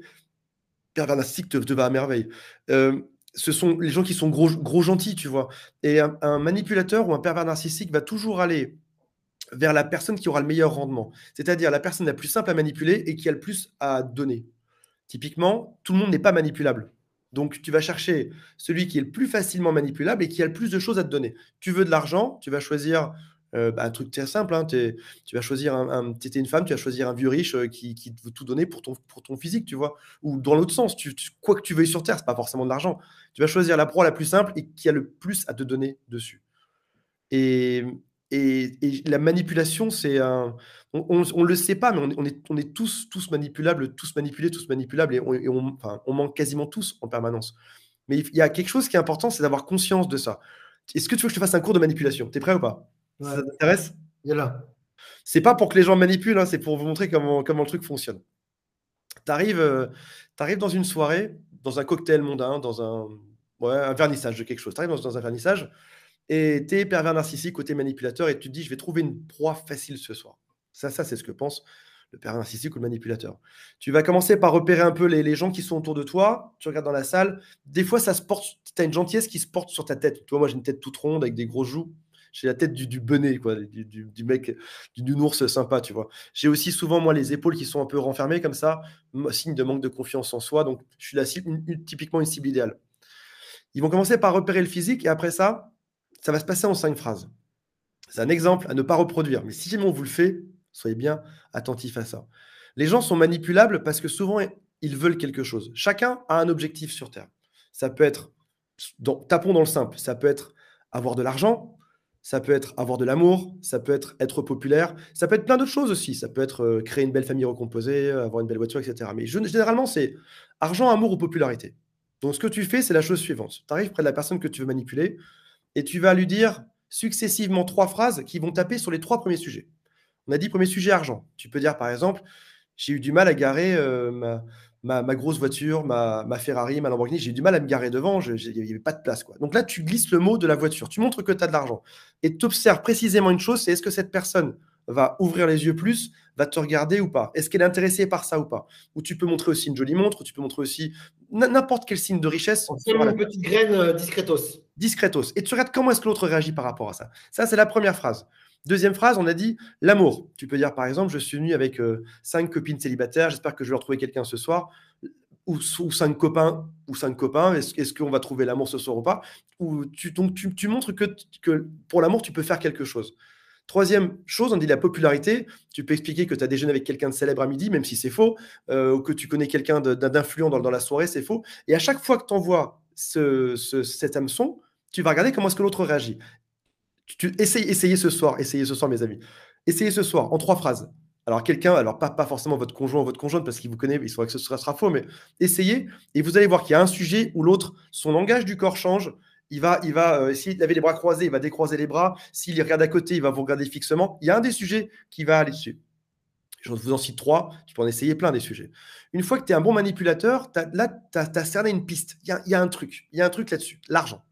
pervers te, va à merveille. Ce sont les gens qui sont gros, gros gentils, tu vois. Et un, manipulateur ou un pervers narcissique va toujours aller vers la personne qui aura le meilleur rendement, c'est-à-dire la personne la plus simple à manipuler et qui a le plus à donner. Typiquement, tout le monde n'est pas manipulable. Donc, tu vas chercher celui qui est le plus facilement manipulable et qui a le plus de choses à te donner. Tu veux de l'argent, tu vas choisir euh, bah, un truc très simple. Hein, tu vas choisir un, étais une femme, tu vas choisir un vieux riche euh, qui, qui, veut tout donner pour ton, pour ton physique, tu vois. Ou dans l'autre sens, quoi que tu veuilles sur Terre, c'est pas forcément de l'argent. Tu vas choisir la proie la plus simple et qui a le plus à te donner dessus. Et, et, la manipulation, c'est un. On ne le sait pas, mais on est, on est, tous, tous manipulables, tous manipulés, tous manipulables, et, on, enfin, on manque quasiment tous en permanence. Mais il y a quelque chose qui est important, c'est d'avoir conscience de ça. Est-ce que tu veux que je te fasse un cours de manipulation? Tu es prêt ou pas? Ça t'intéresse? Il est là. C'est pas pour que les gens manipulent, hein, c'est pour vous montrer comment, comment le truc fonctionne. Tu arrives, euh, arrives, dans une soirée, dans un cocktail mondain, dans un, ouais, un vernissage de quelque chose. Tu arrives dans, dans un vernissage, et tu es pervers narcissique côté manipulateur et tu te dis, je vais trouver une proie facile ce soir. Ça, ça c'est ce que pense le pervers narcissique ou le manipulateur. Tu vas commencer par repérer un peu les, gens qui sont autour de toi. Tu regardes dans la salle. Des fois, ça se porte. Tu as une gentillesse qui se porte sur ta tête. Tu vois, moi, j'ai une tête toute ronde avec des gros joues. J'ai la tête du, du quoi, du, du, mec, du, ours sympa, tu vois. J'ai aussi souvent, moi, les épaules qui sont un peu renfermées comme ça, signe de manque de confiance en soi. Donc, je suis la typiquement une cible idéale. Ils vont commencer par repérer le physique et après ça, ça va se passer en cinq phrases. C'est un exemple à ne pas reproduire. Mais si jamais on vous le fait, soyez bien attentifs à ça. Les gens sont manipulables parce que souvent, ils veulent quelque chose. Chacun a un objectif sur Terre. Ça peut être, tapons dans le simple, ça peut être avoir de l'argent, ça peut être avoir de l'amour, ça peut être être populaire, ça peut être plein d'autres choses aussi. Ça peut être euh, créer une belle famille recomposée, avoir une belle voiture, etc. Mais généralement, c'est argent, amour ou popularité. Donc, ce que tu fais, c'est la chose suivante. Tu arrives près de la personne que tu veux manipuler, et tu vas lui dire successivement trois phrases qui vont taper sur les trois premiers sujets. On a dit premier sujet argent. Tu peux dire par exemple, j'ai eu du mal à garer euh, ma, ma, grosse voiture, ma, ma, Ferrari, ma Lamborghini, j'ai eu du mal à me garer devant, il n'y avait pas de place. Quoi. Donc là, tu glisses le mot de la voiture, tu montres que tu as de l'argent. Et tu observes précisément une chose, c'est est-ce que cette personne va ouvrir les yeux plus, va te regarder ou pas? Est-ce qu'elle est intéressée par ça ou pas? Ou tu peux montrer aussi une jolie montre, ou tu peux montrer aussi n'importe quel signe de richesse. C'est une petite graine euh, discretos. Discretos. Et tu regardes comment est-ce que l'autre réagit par rapport à ça? Ça, c'est la première phrase. Deuxième phrase, on a dit l'amour. Tu peux dire par exemple, je suis venu avec euh, cinq copines célibataires, j'espère que je vais retrouver quelqu'un ce soir. Ou, cinq copains, ou cinq copains, est-ce, qu'on va trouver l'amour ce soir ou pas? Tu, donc, tu, montres que, pour l'amour, tu peux faire quelque chose. Troisième chose, on dit la popularité. Tu peux expliquer que tu as déjeuné avec quelqu'un de célèbre à midi, même si c'est faux, euh, ou que tu connais quelqu'un d'influent dans, la soirée, c'est faux. Et à chaque fois que tu envoies ce, cet hameçon, tu vas regarder comment est-ce que l'autre réagit. Tu, essayez, ce soir, essayez ce soir, mes amis. Essayez ce soir, en trois phrases. Alors, quelqu'un, alors pas, forcément votre conjoint ou votre conjointe, parce qu'il vous connaît, il saura que ce sera, faux, mais essayez, et vous allez voir qu'il y a un sujet où l'autre, son langage du corps change, il va, il va euh, s'il avait les bras croisés, il va décroiser les bras. S'il regarde à côté, il va vous regarder fixement. Il y a un des sujets qui va aller dessus. Je vous en cite trois, tu peux en essayer plein des sujets. Une fois que tu es un bon manipulateur, là, tu as, cerné une piste. Il y, a, un truc, il y a un truc là-dessus, l'argent.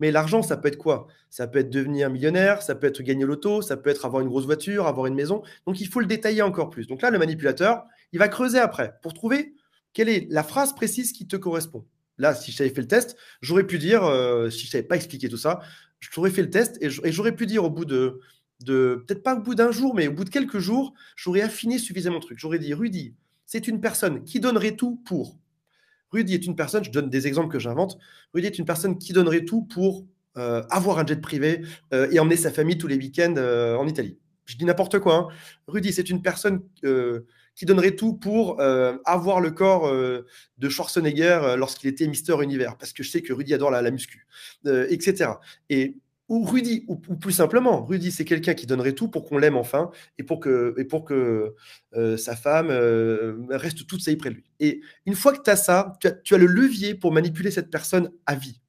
Mais l'argent, ça peut être quoi? Ça peut être devenir millionnaire, ça peut être gagner l'auto, ça peut être avoir une grosse voiture, avoir une maison. Donc il faut le détailler encore plus. Donc là, le manipulateur, il va creuser après pour trouver quelle est la phrase précise qui te correspond. Là, si j'avais fait le test, j'aurais pu dire, euh, si je savais pas expliqué tout ça, j'aurais fait le test et j'aurais pu dire au bout de, de peut-être pas au bout d'un jour, mais au bout de quelques jours, j'aurais affiné suffisamment le truc. J'aurais dit, Rudy, c'est une personne qui donnerait tout pour. Rudy est une personne, je donne des exemples que j'invente, Rudy est une personne qui donnerait tout pour euh, avoir un jet privé euh, et emmener sa famille tous les week-ends en Italie. Je dis n'importe quoi. Hein. Rudy, c'est une personne qui donnerait tout pour euh, avoir le corps euh, de Schwarzenegger euh, lorsqu'il était Mister Univers, parce que je sais que Rudy adore la, muscu, etc. Et ou Rudy, ou, plus simplement, Rudy, c'est quelqu'un qui donnerait tout pour qu'on l'aime enfin et pour que, et pour que sa femme reste toute sa vie près de lui. Et une fois que tu as ça, tu as, tu as, le levier pour manipuler cette personne à vie.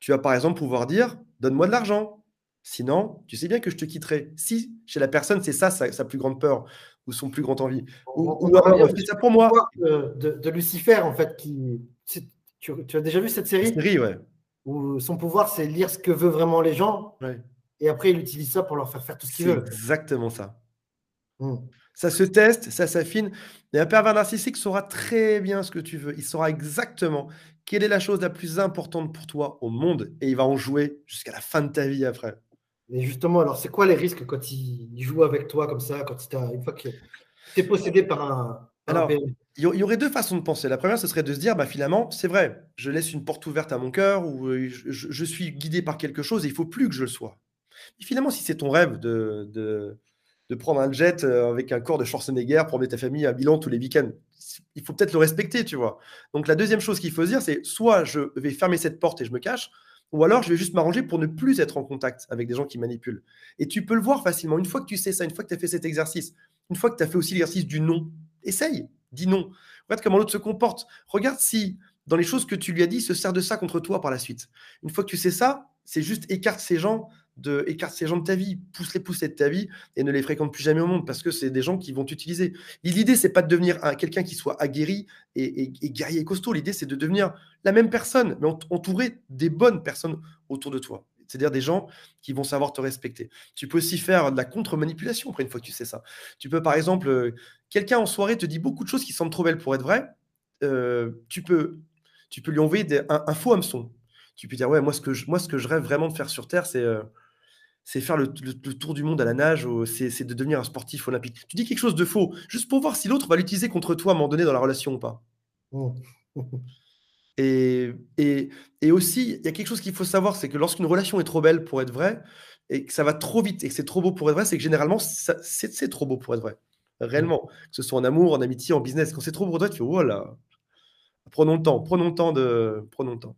Tu vas par exemple pouvoir dire Donne-moi de l'argent. Sinon, tu sais bien que je te quitterai. Si chez la personne, c'est ça sa, plus grande peur ou son plus grande envie. Ou, ou alors, ça pour moi. De, Lucifer, en fait, qui. Tu, as déjà vu cette série? Série, ouais. Où son pouvoir, c'est lire ce que veulent vraiment les gens. Et après, il utilise ça pour leur faire faire tout ce qu'ils veulent. Exactement ça. Hmm. Ça se teste, ça s'affine. Et un pervers narcissique saura très bien ce que tu veux. Il saura exactement quelle est la chose la plus importante pour toi au monde Et il va en jouer jusqu'à la fin de ta vie après. Et justement, alors, c'est quoi les risques quand il joue avec toi comme ça, quand une fois que tu es possédé par un. alors, il y aurait deux façons de penser. La première, ce serait de se dire, bah, finalement, c'est vrai, je laisse une porte ouverte à mon cœur ou euh, je, suis guidé par quelque chose et il faut plus que je le sois. Et finalement, si c'est ton rêve de, de, prendre un jet euh, avec un corps de Schwarzenegger pour emmener ta famille à Milan tous les week-ends, il faut peut-être le respecter, tu vois. Donc la deuxième chose qu'il faut se dire, c'est soit je vais fermer cette porte et je me cache, ou alors je vais juste m'arranger pour ne plus être en contact avec des gens qui manipulent. Et tu peux le voir facilement. Une fois que tu sais ça, une fois que tu as fait cet exercice, une fois que tu as fait aussi l'exercice du non, essaye dis non. Regarde comment l'autre se comporte. Regarde si, dans les choses que tu lui as dit, se sert de ça contre toi par la suite. Une fois que tu sais ça, c'est juste écarte ces gens de écarte ces gens de ta vie, pousse-les pousser de ta vie et ne les fréquente plus jamais au monde parce que c'est des gens qui vont t'utiliser. L'idée, c'est pas de devenir quelqu'un qui soit aguerri et, guerrier et costaud. L'idée, c'est de devenir la même personne, mais entouré des bonnes personnes autour de toi c'est-à-dire des gens qui vont savoir te respecter. Tu peux aussi faire de la contre-manipulation après une fois que tu sais ça. Tu peux par exemple, euh, quelqu'un en soirée te dit beaucoup de choses qui semblent trop belles pour être vraies. Euh, tu, peux, lui envoyer un, faux hameçon. Tu peux dire, ouais, moi ce, que je, rêve vraiment de faire sur Terre, c'est euh, faire le, tour du monde à la nage, c'est de devenir un sportif olympique. Tu dis quelque chose de faux, juste pour voir si l'autre va l'utiliser contre toi à un moment donné dans la relation ou pas. Oh. Et, et, aussi, il y a quelque chose qu'il faut savoir, c'est que lorsqu'une relation est trop belle pour être vraie, et que ça va trop vite, et que c'est trop beau pour être vrai, c'est que généralement, c'est trop beau pour être vrai. Réellement. Que ce soit en amour, en amitié, en business. Quand c'est trop beau pour toi, tu fais, voilà. Prenons le temps, prenons le temps de. Prenons le temps.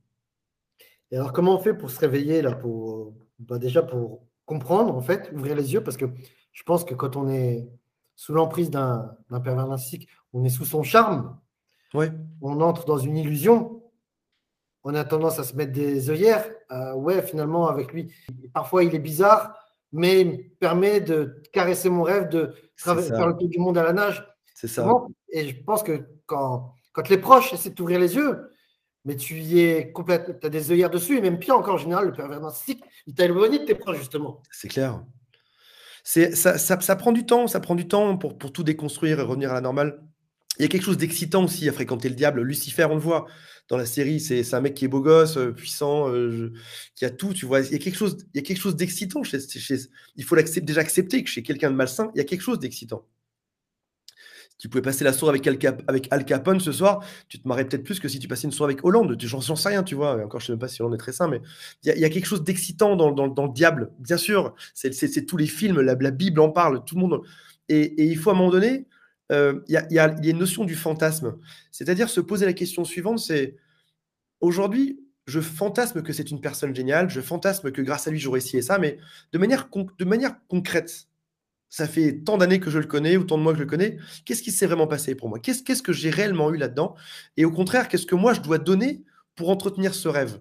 Et alors, comment on fait pour se réveiller, là, pour, bah, déjà pour comprendre, en fait, ouvrir les yeux, parce que je pense que quand on est sous l'emprise d'un pervers narcissique, on est sous son charme. Ouais. On entre dans une illusion on a tendance à se mettre des œillères. Euh, ouais, finalement, avec lui, parfois il est bizarre, mais il permet de caresser mon rêve de faire le tour du monde à la nage. C'est ça. Et je pense que quand, quand les proches essaient de t'ouvrir les yeux, mais tu y es complètement, tu as des œillères dessus, et même pire encore, en général, le pervers narcissique, il t'a éloigné de tes proches, justement. C'est clair. C'est, ça, ça, prend du temps, ça prend du temps pour, pour tout déconstruire et revenir à la normale. Il y a quelque chose d'excitant aussi à fréquenter le diable. Lucifer, on le voit dans la série, c'est un mec qui est beau gosse, euh, puissant, euh, qui a tout, tu vois. Il y a quelque chose, il y a quelque chose d'excitant chez, Il faut déjà accepter que chez quelqu'un de malsain, il y a quelque chose d'excitant. Tu pouvais passer la soirée avec Al, avec Al Capone ce soir, tu te marrais peut-être plus que si tu passais une soirée avec Hollande. J'en sais rien, tu vois. encore, je sais même pas si Hollande est très sain, mais il y, a quelque chose d'excitant dans, le diable. Bien sûr, c'est tous les films, la, Bible en parle, tout le monde. et il faut à un moment donné euh, il y, a, une notion du fantasme. C'est-à-dire se poser la question suivante, c'est aujourd'hui, je fantasme que c'est une personne géniale, je fantasme que grâce à lui, j'aurais ci et ça, mais de manière, de manière concrète, ça fait tant d'années que je le connais, ou tant de mois que je le connais, qu'est-ce qui s'est vraiment passé pour moi? Qu'est-ce que j'ai réellement eu là-dedans? Et au contraire, qu'est-ce que moi, je dois donner pour entretenir ce rêve?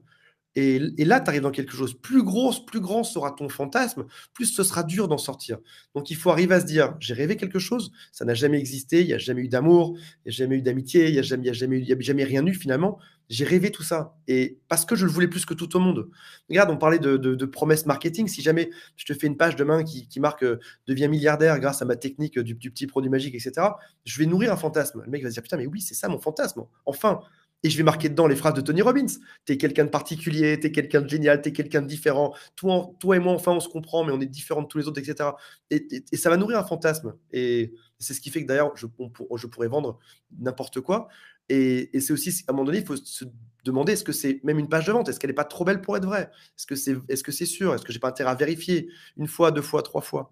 Et, là, tu arrives dans quelque chose. Plus gros, plus grand sera ton fantasme, plus ce sera dur d'en sortir. Donc il faut arriver à se dire, j'ai rêvé quelque chose, ça n'a jamais existé, il n'y a jamais eu d'amour, il n'y a jamais eu d'amitié, il n'y a, jamais, jamais a jamais rien eu finalement. J'ai rêvé tout ça. Et parce que je le voulais plus que tout au monde. Regarde, on parlait de, promesses marketing. Si jamais je te fais une page demain qui, marque euh, deviens milliardaire grâce à ma technique du, du, petit produit magique, etc., je vais nourrir un fantasme. Le mec va se dire, putain, mais oui, c'est ça mon fantasme. Enfin, et je vais marquer dedans les phrases de Tony Robbins. Tu es quelqu'un de particulier, tu es quelqu'un de génial, tu es quelqu'un de différent. Toi, toi et moi, enfin, on se comprend, mais on est différents de tous les autres, etc. Et, ça va nourrir un fantasme. Et c'est ce qui fait que d'ailleurs, je, je, pourrais vendre n'importe quoi. Et, c'est aussi, à un moment donné, il faut se demander est-ce que c'est même une page de vente? Est-ce qu'elle n'est pas trop belle pour être vraie? Est-ce que c'est est -ce c'est sûr? Est-ce que j'ai pas intérêt à vérifier une fois, deux fois, trois fois?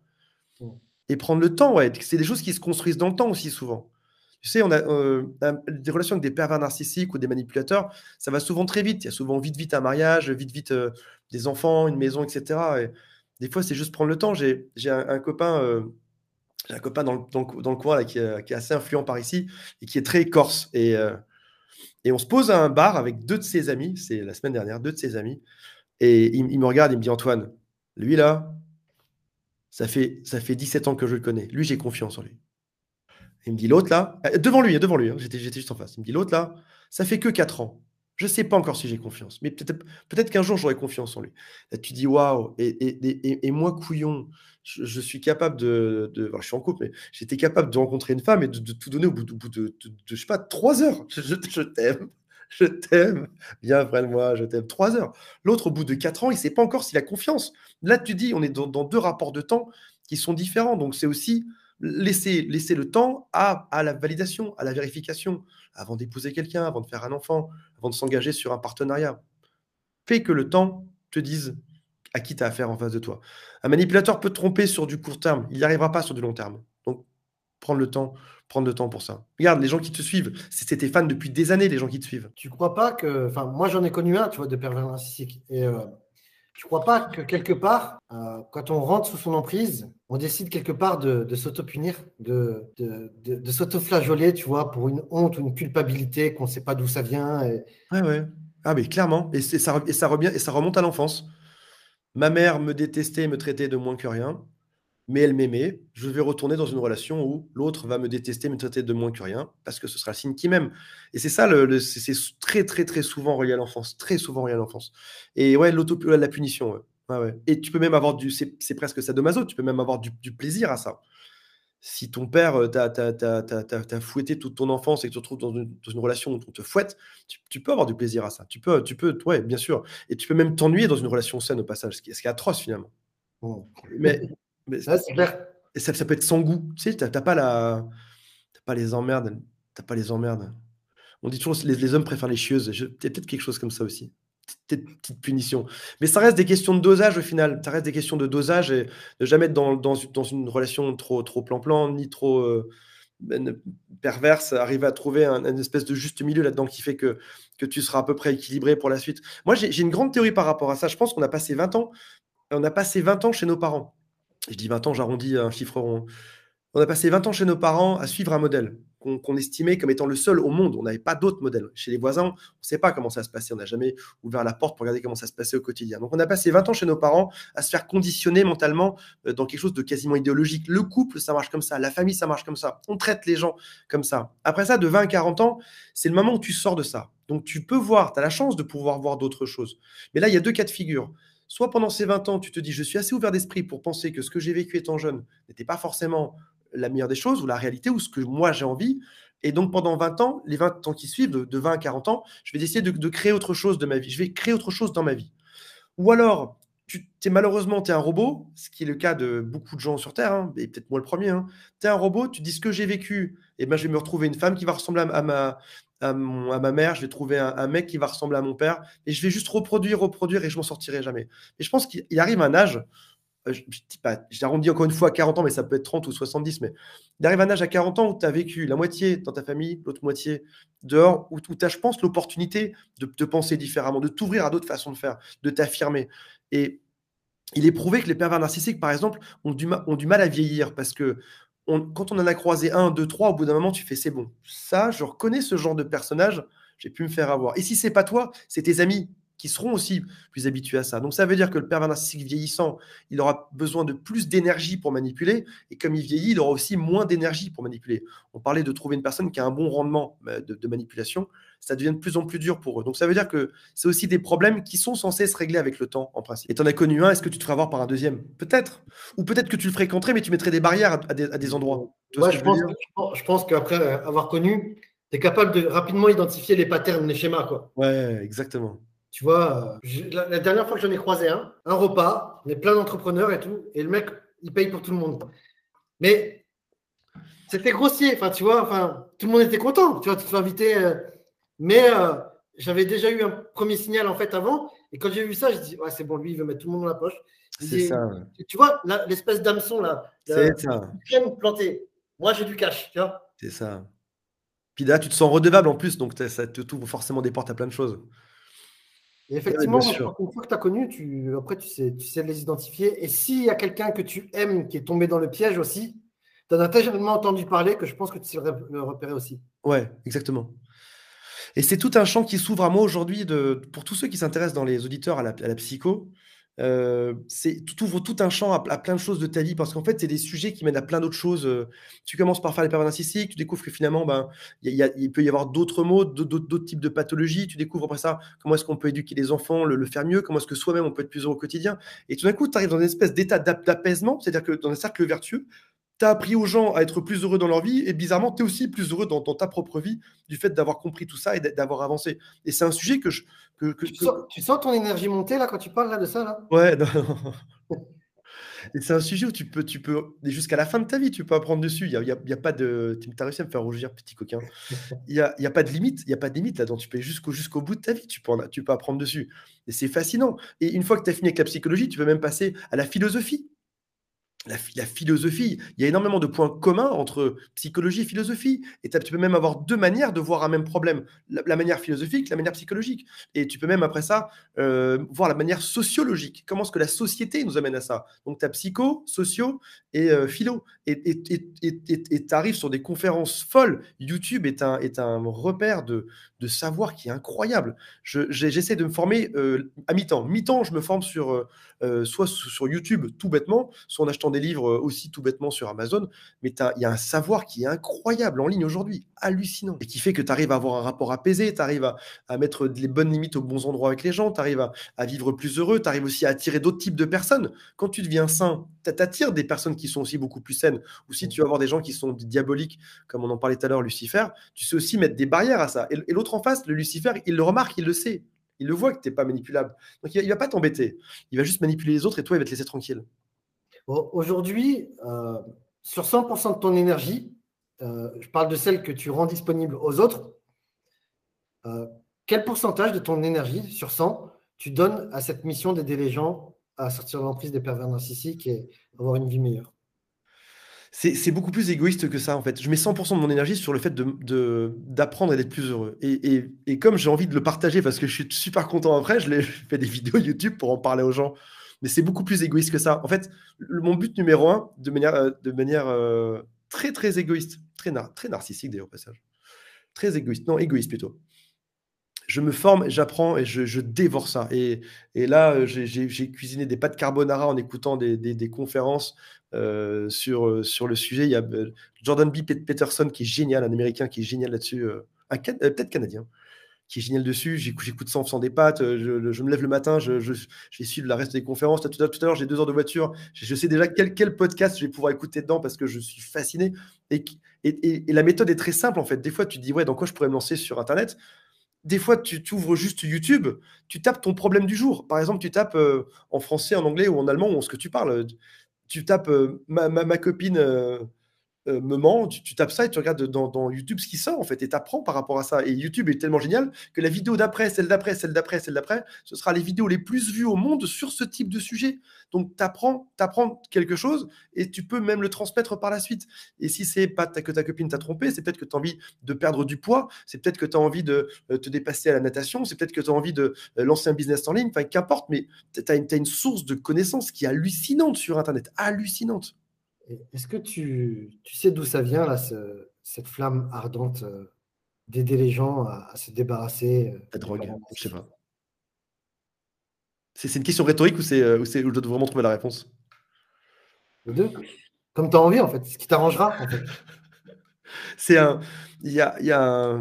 Mmh. Et prendre le temps, ouais. C'est des choses qui se construisent dans le temps aussi, souvent. Tu sais, on a euh, des relations avec des pervers narcissiques ou des manipulateurs, ça va souvent très vite. Il y a souvent vite, vite un mariage, vite, vite euh, des enfants, une maison, etc. Et des fois, c'est juste prendre le temps. J'ai un, copain, euh, j'ai un copain dans le, dans le, coin là, qui, est, assez influent par ici et qui est très corse. Et, et on se pose à un bar avec deux de ses amis, c'est la semaine dernière, deux de ses amis. Et il, il, me regarde, il me dit Antoine, lui là, ça fait, ça fait 17 ans que je le connais. Lui, j'ai confiance en lui. Il me dit l'autre là, euh, devant lui, devant lui, hein, j'étais, juste en face. Il me dit l'autre là, ça fait que 4 ans. Je ne sais pas encore si j'ai confiance, mais peut-être, qu'un jour j'aurai confiance en lui. tu dis waouh, et, moi, couillon, je, suis capable de. je suis en couple, mais j'étais capable de rencontrer une femme et de, tout donner au bout, de, je sais pas, 3 heures. Je, t'aime, je t'aime, viens, prenne-moi, je t'aime. Trois heures. L'autre, au bout de quatre ans, il ne sait pas encore s'il a confiance. Là, tu dis, on est dans, deux rapports de temps qui sont différents. Donc, c'est aussi laisser, laisser le temps à, à la validation, à la vérification, avant d'épouser quelqu'un, avant de faire un enfant, avant de s'engager sur un partenariat. Fais que le temps te dise à qui tu as affaire en face de toi. Un manipulateur peut tromper sur du court terme, il n'y arrivera pas sur du long terme. Donc, prendre le temps, prendre le temps pour ça. Regarde, les gens qui te suivent, c'est tes fans depuis des années, les gens qui te suivent. Tu crois pas que, moi j'en ai connu un, tu vois, de pervers narcissique. Et euh, tu crois pas que quelque part, euh, quand on rentre sous son emprise, on décide quelque part de, s'auto-punir, de, s'auto-flageoler, tu vois, pour une honte ou une culpabilité qu'on ne sait pas d'où ça vient. Et... Ouais, ouais. Ah, mais clairement. Et, ça, et, ça, et remonte à l'enfance. Ma mère me détestait, me traitait de moins que rien mais elle m'aimait, je vais retourner dans une relation où l'autre va me détester, me traiter de moins que rien, parce que ce sera le signe qui m'aime. Et c'est ça, le, c'est très, très, très souvent relié à l'enfance, très souvent relié à l'enfance. Et ouais, l'auto, la punition, ouais. Ouais, Et tu peux même avoir du, c'est presque sadomaso, tu peux même avoir du, plaisir à ça. Si ton père t'a fouetté toute ton enfance et que tu te retrouves dans une, dans une relation où on te fouette, tu, peux avoir du plaisir à ça. Tu peux, tu peux, ouais, bien sûr. Et tu peux même t'ennuyer dans une relation saine au passage, ce qui, ce qui est atroce finalement. Mais mais ça, Et ça, peut être sans goût. Tu sais, t'as pas la, pas les emmerdes, t'as pas les emmerdes. On dit toujours les, les hommes préfèrent les chieuses. Il y a peut-être quelque chose comme ça aussi. Petite, petite punition. Mais ça reste des questions de dosage au final. Ça reste des questions de dosage et ne jamais être dans, dans, dans une relation trop trop plan-plan ni trop euh, perverse. Arriver à trouver un, une espèce de juste milieu là-dedans qui fait que, que tu seras à peu près équilibré pour la suite. Moi, j'ai une grande théorie par rapport à ça. Je pense qu'on a passé 20 ans. On a passé 20 ans chez nos parents je dis 20 ans, j'arrondis un chiffre rond. On a passé 20 ans chez nos parents à suivre un modèle qu'on estimait comme étant le seul au monde. On n'avait pas d'autres modèles. Chez les voisins, on ne sait pas comment ça se passait. On n'a jamais ouvert la porte pour regarder comment ça se passait au quotidien. Donc on a passé 20 ans chez nos parents à se faire conditionner mentalement euh, dans quelque chose de quasiment idéologique. Le couple, ça marche comme ça. La famille, ça marche comme ça. On traite les gens comme ça. Après ça, de 20 à 40 ans, c'est le moment où tu sors de ça. Donc tu peux voir, tu as la chance de pouvoir voir d'autres choses. Mais là, il y a deux cas de figure soit pendant ces 20 ans, tu te dis, je suis assez ouvert d'esprit pour penser que ce que j'ai vécu étant jeune n'était pas forcément la meilleure des choses ou la réalité ou ce que moi j'ai envie. Et donc pendant 20 ans, les 20 ans qui suivent, de, 20 à 40 ans, je vais essayer de, créer autre chose de ma vie. Je vais créer autre chose dans ma vie. Ou alors, tu es malheureusement, tu un robot, ce qui est le cas de beaucoup de gens sur Terre, hein, et peut-être moi le premier. Hein. Tu es un robot, tu dis ce que j'ai vécu, et ben, je vais me retrouver une femme qui va ressembler à ma, à, ma mère, je vais trouver un, mec qui va ressembler à mon père, et je vais juste reproduire, reproduire, et je m'en sortirai jamais. Et je pense qu'il arrive un âge, euh, j'arrondis encore une fois à 40 ans, mais ça peut être 30 ou 70, mais il arrive un âge à 40 ans où tu as vécu la moitié dans ta famille, l'autre moitié dehors, où, tu as, je pense, l'opportunité de, de, penser différemment, de t'ouvrir à d'autres façons de faire, de t'affirmer. Et il est prouvé que les pervers narcissiques, par exemple, ont du mal à vieillir parce que quand on en a croisé un, deux, trois, au bout d'un moment, tu fais c'est bon. Ça, je reconnais ce genre de personnage, j'ai pu me faire avoir. Et si c'est pas toi, c'est tes amis qui seront aussi plus habitués à ça. Donc ça veut dire que le pervers narcissique vieillissant, il aura besoin de plus d'énergie pour manipuler, et comme il vieillit, il aura aussi moins d'énergie pour manipuler. On parlait de trouver une personne qui a un bon rendement euh, de, manipulation, ça devient de plus en plus dur pour eux. Donc ça veut dire que c'est aussi des problèmes qui sont censés se régler avec le temps, en principe. Et tu en as connu un, est-ce que tu te ferais avoir par un deuxième? Peut-être. Ou peut-être que tu le fréquenterais, mais tu mettrais des barrières à, des, endroits. je, pense, je pense qu'après avoir connu, tu es capable de rapidement identifier les patterns, les schémas. Quoi. Ouais, exactement. Tu vois, la, dernière fois que j'en ai croisé un, un repas, on est plein d'entrepreneurs et tout, et le mec, il paye pour tout le monde. Mais c'était grossier, enfin, tu vois, enfin, tout le monde était content, tu vois, tu te fais inviter. Euh, mais euh, j'avais déjà eu un premier signal en fait avant, et quand j'ai vu ça, je dis, ouais, c'est bon, lui, il veut mettre tout le monde dans la poche. C'est ça. Tu vois, l'espèce d'hameçon là, c'est ça. planté. Moi, j'ai du cash, tu vois. C'est ça. Puis là, tu te sens redevable en plus, donc ça te t'ouvre forcément des portes à plein de choses effectivement, une fois que tu as connu, tu, après, tu sais, tu sais les identifier. Et s'il y a quelqu'un que tu aimes qui est tombé dans le piège aussi, tu en as tellement entendu parler que je pense que tu sais le repérer aussi. Ouais, exactement. Et c'est tout un champ qui s'ouvre à moi aujourd'hui pour tous ceux qui s'intéressent dans les auditeurs à la, à la psycho. Euh, c'est tout ouvre tout un champ à, plein de choses de ta vie parce qu'en fait c'est des sujets qui mènent à plein d'autres choses. Euh. tu commences par faire les pervers narcissiques, tu découvres que finalement ben il peut y avoir d'autres mots, d'autres types de pathologies. Tu découvres après ça comment est-ce qu'on peut éduquer les enfants, le, faire mieux, comment est-ce que soi-même on peut être plus heureux au quotidien. Et tout d'un coup tu arrives dans une espèce d'état d'apaisement, c'est-à-dire que dans un cercle vertueux tu as appris aux gens à être plus heureux dans leur vie et bizarrement, tu es aussi plus heureux dans, ta propre vie du fait d'avoir compris tout ça et d'avoir avancé. Et c'est un sujet que je. Que, tu, Sens, ton énergie monter là quand tu parles là, de ça là? Ouais, non, Et c'est un sujet où tu peux, tu peux jusqu'à la fin de ta vie, tu peux apprendre dessus. Il n'y a, y a, pas de. Tu as réussi à me faire rougir, petit coquin. Il n'y a, y a, pas de limite. Il n'y a pas de limite là-dedans. Tu peux jusqu'au jusqu'au bout de ta vie, tu peux, tu peux apprendre dessus. Et c'est fascinant. Et une fois que tu as fini avec la psychologie, tu peux même passer à la philosophie la, philosophie. Il y a énormément de points communs entre psychologie et philosophie. Et tu peux même avoir deux manières de voir un même problème. La, manière philosophique, la manière psychologique. Et tu peux même, après ça, euh, voir la manière sociologique. Comment est-ce que la société nous amène à ça? Donc, tu as psycho, socio et euh, philo. Et tu arrives sur des conférences folles. YouTube est un, est un repère de, de savoir qui est incroyable. J'essaie de me former euh, à mi-temps. Mi-temps, je me forme sur, soit sur YouTube, tout bêtement, soit en achetant des livres euh, aussi tout bêtement sur Amazon, mais il y a un savoir qui est incroyable en ligne aujourd'hui, hallucinant, et qui fait que tu arrives à avoir un rapport apaisé, tu arrives à, mettre les bonnes limites aux bons endroits avec les gens, tu arrives à, vivre plus heureux, tu arrives aussi à attirer d'autres types de personnes. Quand tu deviens sain, tu attires des personnes qui sont aussi beaucoup plus saines, ou si tu vas avoir des gens qui sont diaboliques, comme on en parlait tout à l'heure, Lucifer, tu sais aussi mettre des barrières à ça. Et, l'autre en face, le Lucifer, il le remarque, il le sait. Il le voit que tu n'es pas manipulable. Donc il ne va pas t'embêter. Il va juste manipuler les autres et toi, il va te laisser tranquille. Aujourd'hui, euh, sur 100% de ton énergie, euh, je parle de celle que tu rends disponible aux autres, euh, quel pourcentage de ton énergie sur 100 tu donnes à cette mission d'aider les gens à sortir de l'emprise des pervers narcissiques et avoir une vie meilleure? C'est beaucoup plus égoïste que ça, en fait. Je mets 100% de mon énergie sur le fait d'apprendre et d'être plus heureux. Et, comme j'ai envie de le partager parce que je suis super content après, je fais des vidéos YouTube pour en parler aux gens mais c'est beaucoup plus égoïste que ça. En fait, mon but numéro un, de manière, euh, de manière euh, très, très égoïste, très, très narcissique d'ailleurs au passage, très égoïste, non, égoïste plutôt. Je me forme, j'apprends et je, dévore ça. Et, et là, euh, j'ai cuisiné des pâtes carbonara en écoutant des, des, conférences sur, sur le sujet. Il y a Jordan B. Peterson qui est génial, un Américain qui est génial là-dessus, peut-être Canadien, qui est génial dessus. J'écoute en faisant des pâtes. Euh, je, me lève le matin, je, je, je le reste des conférences. Tout à, tout à l'heure, j'ai deux heures de voiture. Je, sais déjà quel, quel, podcast je vais pouvoir écouter dedans parce que je suis fasciné. Et, et, et, la méthode est très simple en fait. Des fois, tu te dis, ouais, dans quoi je pourrais me lancer sur Internet? Des fois, tu ouvres juste YouTube, tu tapes ton problème du jour. Par exemple, tu tapes euh, en français, en anglais ou en allemand ou ce que tu parles. Tu tapes euh, ma, ma, copine euh, moment, tu, tapes ça et tu regardes dans, YouTube ce qui sort en fait et tu apprends par rapport à ça. Et YouTube est tellement génial que la vidéo d'après, celle d'après, celle d'après, celle d'après, ce sera les vidéos les plus vues au monde sur ce type de sujet. Donc tu apprends, quelque chose et tu peux même le transmettre par la suite. Et si c'est pas que ta copine t'a trompé, c'est peut-être que tu as envie de perdre du poids, c'est peut-être que tu as envie de euh, te dépasser à la natation, c'est peut-être que tu as envie de euh, lancer un business en ligne, enfin qu'importe, mais tu as une source de connaissances qui est hallucinante sur Internet, hallucinante. Est-ce que tu, sais d'où ça vient, là, cette flamme ardente euh, d'aider les gens à, se débarrasser euh, La drogue, je sais pas. C'est une question rhétorique ou, c'est, euh, ou, je dois vraiment trouver la réponse? Les deux. Comme tu as envie, en fait. Ce qui t'arrangera, en fait. c'est un. Il y a, y a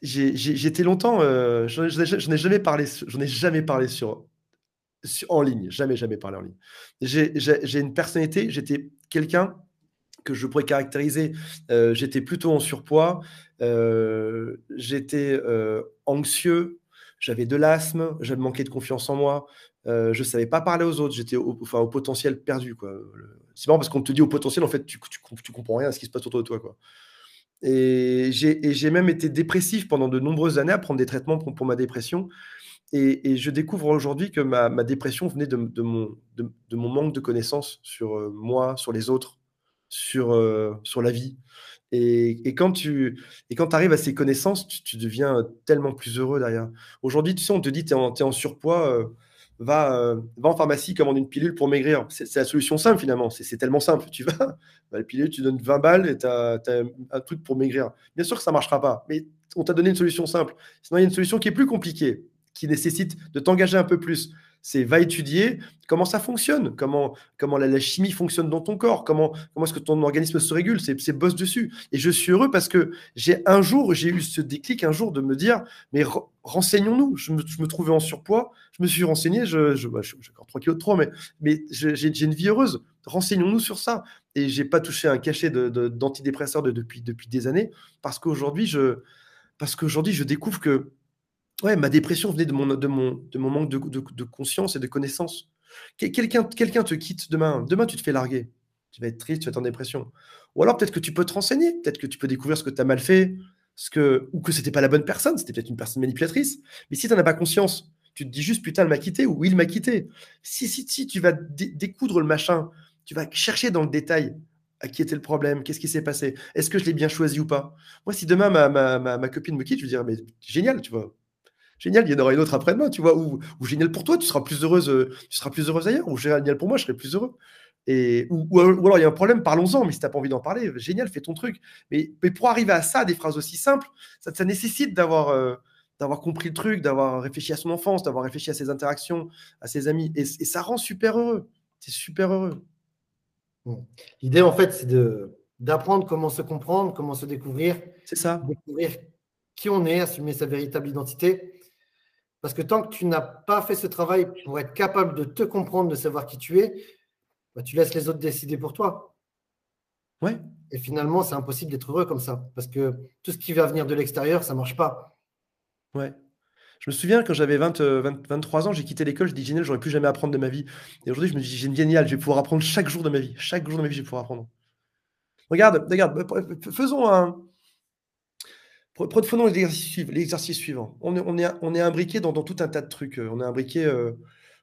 J'ai été longtemps. je n'ai jamais parlé. Je n'ai jamais parlé sur en ligne, jamais, jamais parlé en ligne. J'ai une personnalité, j'étais quelqu'un que je pourrais caractériser, euh, j'étais plutôt en surpoids, euh, j'étais euh, anxieux, j'avais de l'asthme, j'avais manqué de confiance en moi, je ne savais pas parler aux autres, j'étais au, potentiel perdu. C'est marrant parce qu'on te dit au potentiel, en fait, tu, tu, comprends rien à ce qui se passe autour de toi. Quoi. Et j'ai même été dépressif pendant de nombreuses années à prendre des traitements pour ma dépression. Et, je découvre aujourd'hui que ma, dépression venait de, mon, manque de connaissances sur euh, moi, sur les autres, sur, euh, la vie. Et, quand tu et quand arrives à ces connaissances, tu, deviens tellement plus heureux derrière. Aujourd'hui, tu sais, on te dit, tu es, en surpoids, euh, va, va en pharmacie, commande une pilule pour maigrir. C'est la solution simple finalement. C'est tellement simple. Tu vas, bah, la pilule, tu donnes 20 balles et tu as, un truc pour maigrir. Bien sûr que ça ne marchera pas, mais on t'a donné une solution simple. Sinon, il y a une solution qui est plus compliquée qui nécessite de t'engager un peu plus. c'est va étudier comment ça fonctionne, comment, comment la, chimie fonctionne dans ton corps, comment, comment est-ce que ton organisme se régule, c'est bosse dessus. Et je suis heureux parce que j'ai un jour, j'ai eu ce déclic un jour de me dire, mais renseignons-nous. Je me, trouvais en surpoids, je me suis renseigné, je, je, bah, j'ai encore 3 kilos de trop, mais, mais j'ai une vie heureuse. Renseignons-nous sur ça. Et j'ai pas touché un cachet d'antidépresseurs de, depuis, depuis des années parce qu'aujourd'hui, je, parce qu'aujourd'hui, je découvre que ouais, ma dépression venait de mon, de mon, de manque de, de, conscience et de connaissance. Quelqu'un quelqu'un te quitte demain. Demain, tu te fais larguer. Tu vas être triste, tu vas être en dépression. Ou alors, peut-être que tu peux te renseigner. Peut-être que tu peux découvrir ce que tu as mal fait. Ce que, ou que c'était pas la bonne personne. C'était peut-être une personne manipulatrice. Mais si tu n'en as pas conscience, tu te dis juste putain, elle m'a quitté ou il m'a quitté. Si, si, si tu vas découdre le machin, tu vas chercher dans le détail à qui était le problème, qu'est-ce qui s'est passé, est-ce que je l'ai bien choisi ou pas? Moi, si demain ma, ma, ma, copine me quitte, je vais dire mais génial, tu vois génial, il y en aura une autre après-demain, tu vois, ou, génial pour toi, tu seras plus heureuse, euh, tu seras plus heureuse ailleurs, ou génial pour moi, je serai plus heureux. Et, ou, alors il y a un problème, parlons-en, mais si tu n'as pas envie d'en parler, génial, fais ton truc. Mais, mais, pour arriver à ça, des phrases aussi simples, ça, ça nécessite d'avoir euh, d'avoir compris le truc, d'avoir réfléchi à son enfance, d'avoir réfléchi à ses interactions, à ses amis. Et, ça rend super heureux. C'est super heureux. L'idée, en fait, c'est de d'apprendre comment se comprendre, comment se découvrir. C'est ça. Découvrir qui on est, assumer sa véritable identité. Parce que tant que tu n'as pas fait ce travail pour être capable de te comprendre, de savoir qui tu es, bah, tu laisses les autres décider pour toi. Ouais. Et finalement, c'est impossible d'être heureux comme ça. Parce que tout ce qui va venir de l'extérieur, ça ne marche pas. Ouais. Je me souviens quand j'avais 20, 23 ans, j'ai quitté l'école, je dis génial, j'aurais plus jamais apprendre de ma vie. Et aujourd'hui, je me dis génial, je vais pouvoir apprendre chaque jour de ma vie. Chaque jour de ma vie, je vais pouvoir apprendre. Regarde, regarde, faisons un, Prenons l'exercice suivant. On est, on imbriqué dans, tout un tas de trucs. On est imbriqué. Euh,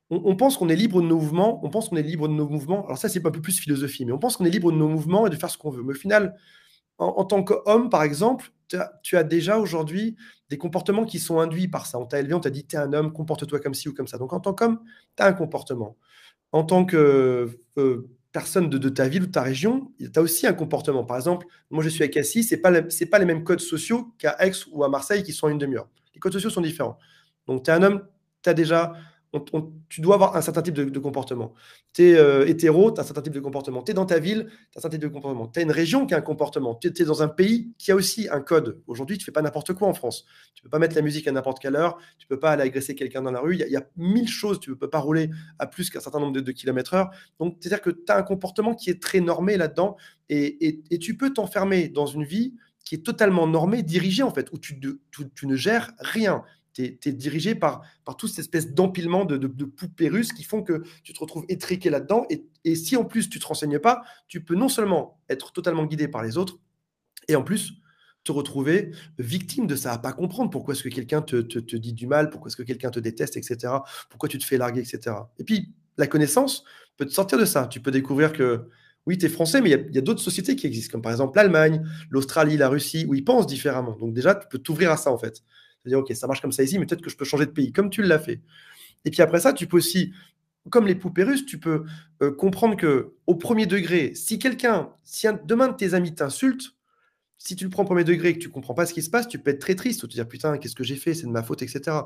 on, pense qu'on est libre de nos mouvements. On pense qu'on est libre de nos mouvements. Alors ça, c'est un peu plus philosophie, mais on pense qu'on est libre de nos mouvements et de faire ce qu'on veut. Mais au final, en, tant qu'homme, par exemple, tu as, déjà aujourd'hui des comportements qui sont induits par ça. On t'a élevé, on t'a dit, tu es un homme, comporte-toi comme ci ou comme ça. Donc en tant qu'homme, tu as un comportement. En tant que euh, personne de, ta ville ou de ta région, tu as aussi un comportement. Par exemple, moi je suis à Cassis, ce n'est pas, les mêmes codes sociaux qu'à Aix ou à Marseille qui sont à une demi-heure. Les codes sociaux sont différents. Donc tu es un homme, tu as déjà tu dois avoir un certain type de, comportement. Tu es euh, hétéro, tu as un certain type de comportement. Tu es dans ta ville, tu as un certain type de comportement. Tu as une région qui a un comportement. Tu es, dans un pays qui a aussi un code. Aujourd'hui, tu fais pas n'importe quoi en France. Tu ne peux pas mettre la musique à n'importe quelle heure. Tu ne peux pas aller agresser quelqu'un dans la rue. Il y, a, mille choses. Tu ne peux pas rouler à plus qu'un certain nombre de, kilomètres heure. Donc, c'est-à-dire que tu as un comportement qui est très normé là-dedans. Et, tu peux t'enfermer dans une vie qui est totalement normée, dirigée en fait, où tu ne gères rien tu es, dirigé par, par toute cette espèce d'empilement de, poupées russes qui font que tu te retrouves étriqué là-dedans. Et, si en plus tu ne te renseignes pas, tu peux non seulement être totalement guidé par les autres, et en plus te retrouver victime de ça, à pas comprendre pourquoi est-ce que quelqu'un te, dit du mal, pourquoi est-ce que quelqu'un te déteste, etc. Pourquoi tu te fais larguer, etc. Et puis, la connaissance peut te sortir de ça. Tu peux découvrir que oui, tu es français, mais il y a, d'autres sociétés qui existent, comme par exemple l'Allemagne, l'Australie, la Russie, où ils pensent différemment. Donc déjà, tu peux t'ouvrir à ça, en fait dire, OK, ça marche comme ça ici, mais peut-être que je peux changer de pays, comme tu l'as fait. Et puis après ça, tu peux aussi, comme les poupées russes, tu peux euh, comprendre que au premier degré, si quelqu'un, si demain de tes amis t'insulte, si tu le prends au premier degré et que tu comprends pas ce qui se passe, tu peux être très triste ou te dire putain, qu'est-ce que j'ai fait, c'est de ma faute, etc.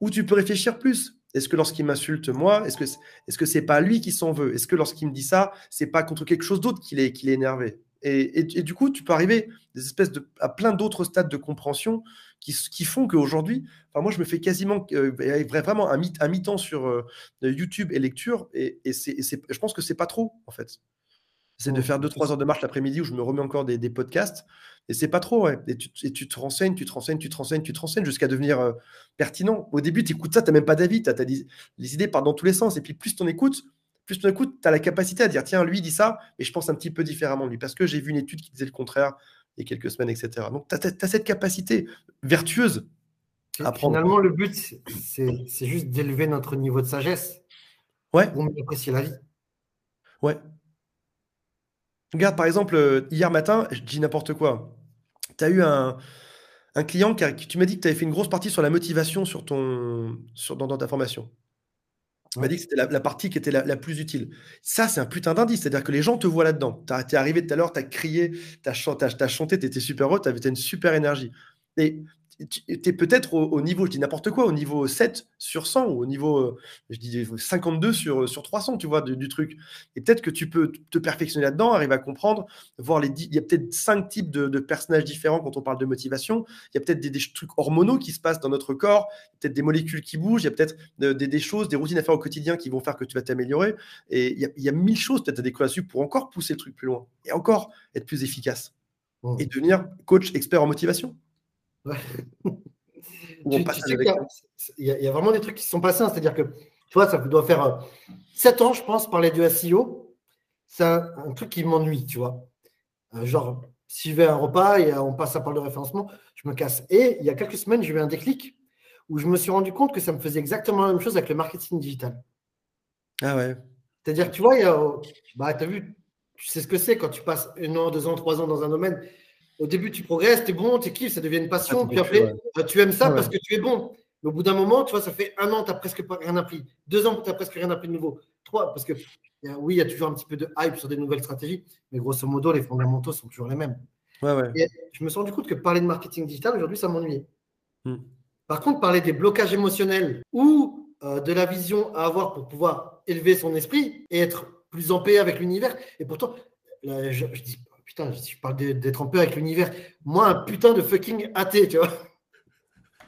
Ou tu peux réfléchir plus. Est-ce que lorsqu'il m'insulte moi, est-ce que est-ce que c'est pas lui qui s'en veut? Est-ce que lorsqu'il me dit ça, c'est pas contre quelque chose d'autre qu'il est est énervé? Et, et, du coup, tu peux arriver des espèces de, à plein d'autres stades de compréhension qui, font qu'aujourd'hui, enfin, moi, je me fais quasiment euh, vraiment un, un mi-temps sur euh, YouTube et lecture, et, et c'est, je pense que c'est pas trop, en fait. C'est de faire 2-3 heures de marche l'après-midi où je me remets encore des, podcasts, et c'est pas trop, ouais. Et tu, et tu, te renseignes, tu te renseignes, tu te renseignes, tu te renseignes jusqu'à devenir euh, pertinent. Au début, tu écoutes ça, tu n'as même pas d'avis, les idées partent dans tous les sens, et puis plus tu en écoutes, plus tu écoutes, tu as la capacité à dire tiens, lui dit ça, mais je pense un petit peu différemment de lui, parce que j'ai vu une étude qui disait le contraire, il y a quelques semaines, etc. Donc, tu as, cette capacité vertueuse à prendre. Finalement, le but, c'est juste d'élever notre niveau de sagesse ouais. pour mieux apprécier la vie. Ouais. Regarde, par exemple, euh, hier matin, je dis n'importe quoi. Tu as eu un, client qui, tu m'as dit que tu avais fait une grosse partie sur la motivation sur ton, sur, dans ta formation. Tu m'a dit que c'était la, partie qui était la, plus utile. Ça, c'est un putain d'indice. C'est-à-dire que les gens te voient là-dedans. Tu es arrivé tout à l'heure, tu as crié, tu as, chanté, tu étais super heureux, tu avais une super énergie. Et tu es peut-être au, niveau, je dis n'importe quoi, au niveau 7 sur 100 ou au niveau, euh, je dis 52 sur, sur 300, tu vois, du, truc. Et peut-être que tu peux te perfectionner là-dedans, arriver à comprendre, voir les. Il y a peut-être cinq types de, personnages différents quand on parle de motivation. Il y a peut-être des, trucs hormonaux qui se passent dans notre corps, peut-être des molécules qui bougent, il y a peut-être des, choses, des routines à faire au quotidien qui vont faire que tu vas t'améliorer. Et il y, a, il y a mille choses peut-être à découvrir là-dessus pour encore pousser le truc plus loin et encore être plus efficace mmh. et devenir coach expert en motivation. il y, a vraiment des trucs qui se sont passés. Hein. C'est-à-dire que, tu vois, ça doit faire 7 euh, ans, je pense, parler du SEO. C'est un, truc qui m'ennuie, tu vois. Euh, genre, si je vais à un repas et on passe à parler de référencement, je me casse. Et il y a quelques semaines, j'ai eu un déclic où je me suis rendu compte que ça me faisait exactement la même chose avec le marketing digital. Ah ouais. C'est-à-dire, tu vois, il y a, bah, tu as vu, tu sais ce que c'est quand tu passes un an, deux ans, trois ans dans un domaine au début, tu progresses, tu es bon, tu kiffes, ça devient une passion. Ah, puis après, bah, tu aimes ça parce que tu es bon. Mais au bout d'un moment, tu vois, ça fait un an, tu n'as presque rien appris. Deux ans, tu n'as presque rien appris de nouveau. Trois, parce que oui, il y a toujours un petit peu de hype sur des nouvelles stratégies, mais grosso modo, les fondamentaux sont toujours les mêmes. Et je me suis rendu compte que parler de marketing digital, aujourd'hui, ça m'ennuyait. Hmm. Par contre, parler des blocages émotionnels ou euh, de la vision à avoir pour pouvoir élever son esprit et être plus en paix avec l'univers. Et pourtant, je, je dis Putain, je parle d'être en paix avec l'univers. Moi, un putain de fucking athée, tu vois.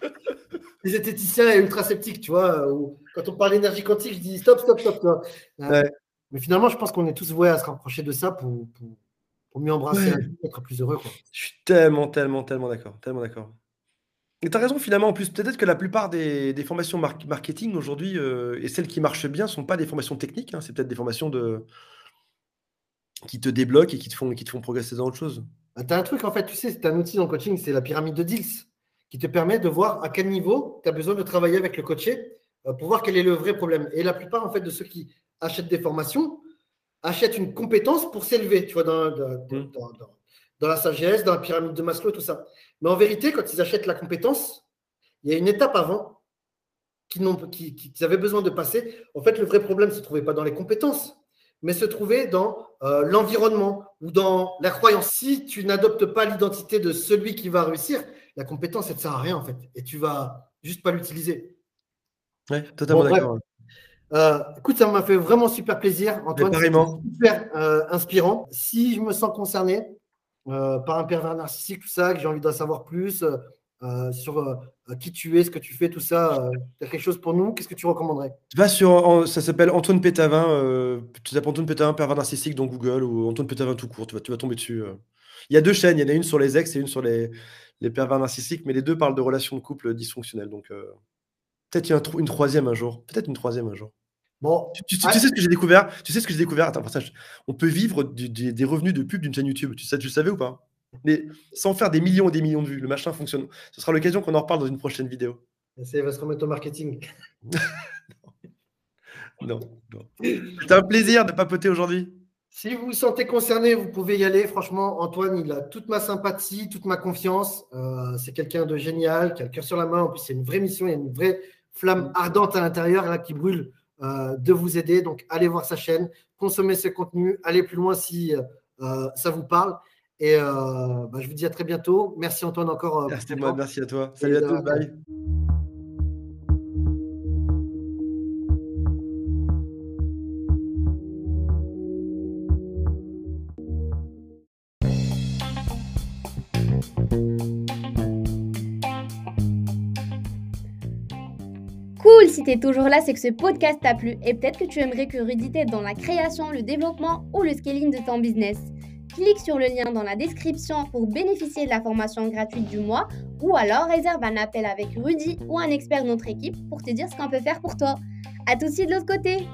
Les zététiciens et ultra sceptiques, tu vois. quand on parle d'énergie quantique, je dis stop, stop, stop. Euh, mais finalement, je pense qu'on est tous voués à se rapprocher de ça pour, pour, mieux embrasser la vie, être plus heureux. Quoi. Je suis tellement, tellement, tellement d'accord. Tellement d'accord. Et tu as raison, finalement, en plus, peut-être que la plupart des, formations marketing aujourd'hui, euh, et celles qui marchent bien, ne sont pas des formations techniques, hein. c'est peut-être des formations de, qui te débloquent et qui te font, qui te font progresser dans autre chose. Bah, tu as un truc, en fait, tu sais, c'est un outil dans le coaching, c'est la pyramide de deals, qui te permet de voir à quel niveau tu as besoin de travailler avec le coaché euh, pour voir quel est le vrai problème. Et la plupart, en fait, de ceux qui achètent des formations achètent une compétence pour s'élever, tu vois, dans, mmh. dans, la sagesse, dans la pyramide de Maslow, tout ça. Mais en vérité, quand ils achètent la compétence, il y a une étape avant qu'ils qui, avaient besoin de passer. En fait, le vrai problème ne se trouvait pas dans les compétences, mais se trouvait dans euh, l'environnement ou dans la croyance. Si tu n'adoptes pas l'identité de celui qui va réussir, la compétence, elle ne sert à rien en fait. Et tu vas juste pas l'utiliser. Oui, totalement d'accord. Euh, écoute, ça m'a fait vraiment super plaisir, Antoine. Super euh, inspirant. Si je me sens concerné par un pervers narcissique, tout ça, que j'ai envie d'en savoir plus, euh, sur euh, qui tu es, ce que tu fais, tout ça. Euh, tu as quelque chose pour nous Qu'est-ce que tu recommanderais? Va sur, ça s'appelle Antoine Pétavin. tu tapes Antoine Pétavin, pervers narcissique dans Google ou Antoine Pétavin tout court. Tu vas, tu vas tomber dessus. Il y a deux chaînes. Il y en a une sur les ex et une sur les, les pervers narcissiques, mais les deux parlent de relations de couple dysfonctionnelles. Donc peut-être une, une troisième un jour. Peut-être une troisième un jour. Bon, tu, sais ce que j'ai découvert? Tu sais ce que j'ai découvert? Attends, ça, on peut vivre des revenus de pub d'une chaîne YouTube. Tu, sais, tu le savais ou pas? Mais sans faire des millions et des millions de vues. Le machin fonctionne. Ce sera l'occasion qu'on en reparle dans une prochaine vidéo. Ça va se remettre au marketing. non, non. C'est un plaisir de papoter aujourd'hui. Si vous vous sentez concerné, vous pouvez y aller. Franchement, Antoine, il a toute ma sympathie, toute ma confiance. Euh, c'est quelqu'un de génial, qui a le cœur sur la main. En plus, c'est une vraie mission, il y a une vraie flamme ardente à l'intérieur qui brûle euh, de vous aider. Donc, allez voir sa chaîne, consommez ce contenu, allez plus loin si euh, ça vous parle. Et euh, bah, je vous dis à très bientôt. Merci Antoine encore. Euh, merci, moi, merci à toi. Salut à tous. Bye. Cool, si t'es toujours là, c'est que ce podcast t'a plu et peut-être que tu aimerais que Rudy t'aide dans la création, le développement ou le scaling de ton business clique sur le lien dans la description pour bénéficier de la formation gratuite du mois ou alors réserve un appel avec Rudy ou un expert de notre équipe pour te dire ce qu'on peut faire pour toi. À tout de suite de l'autre côté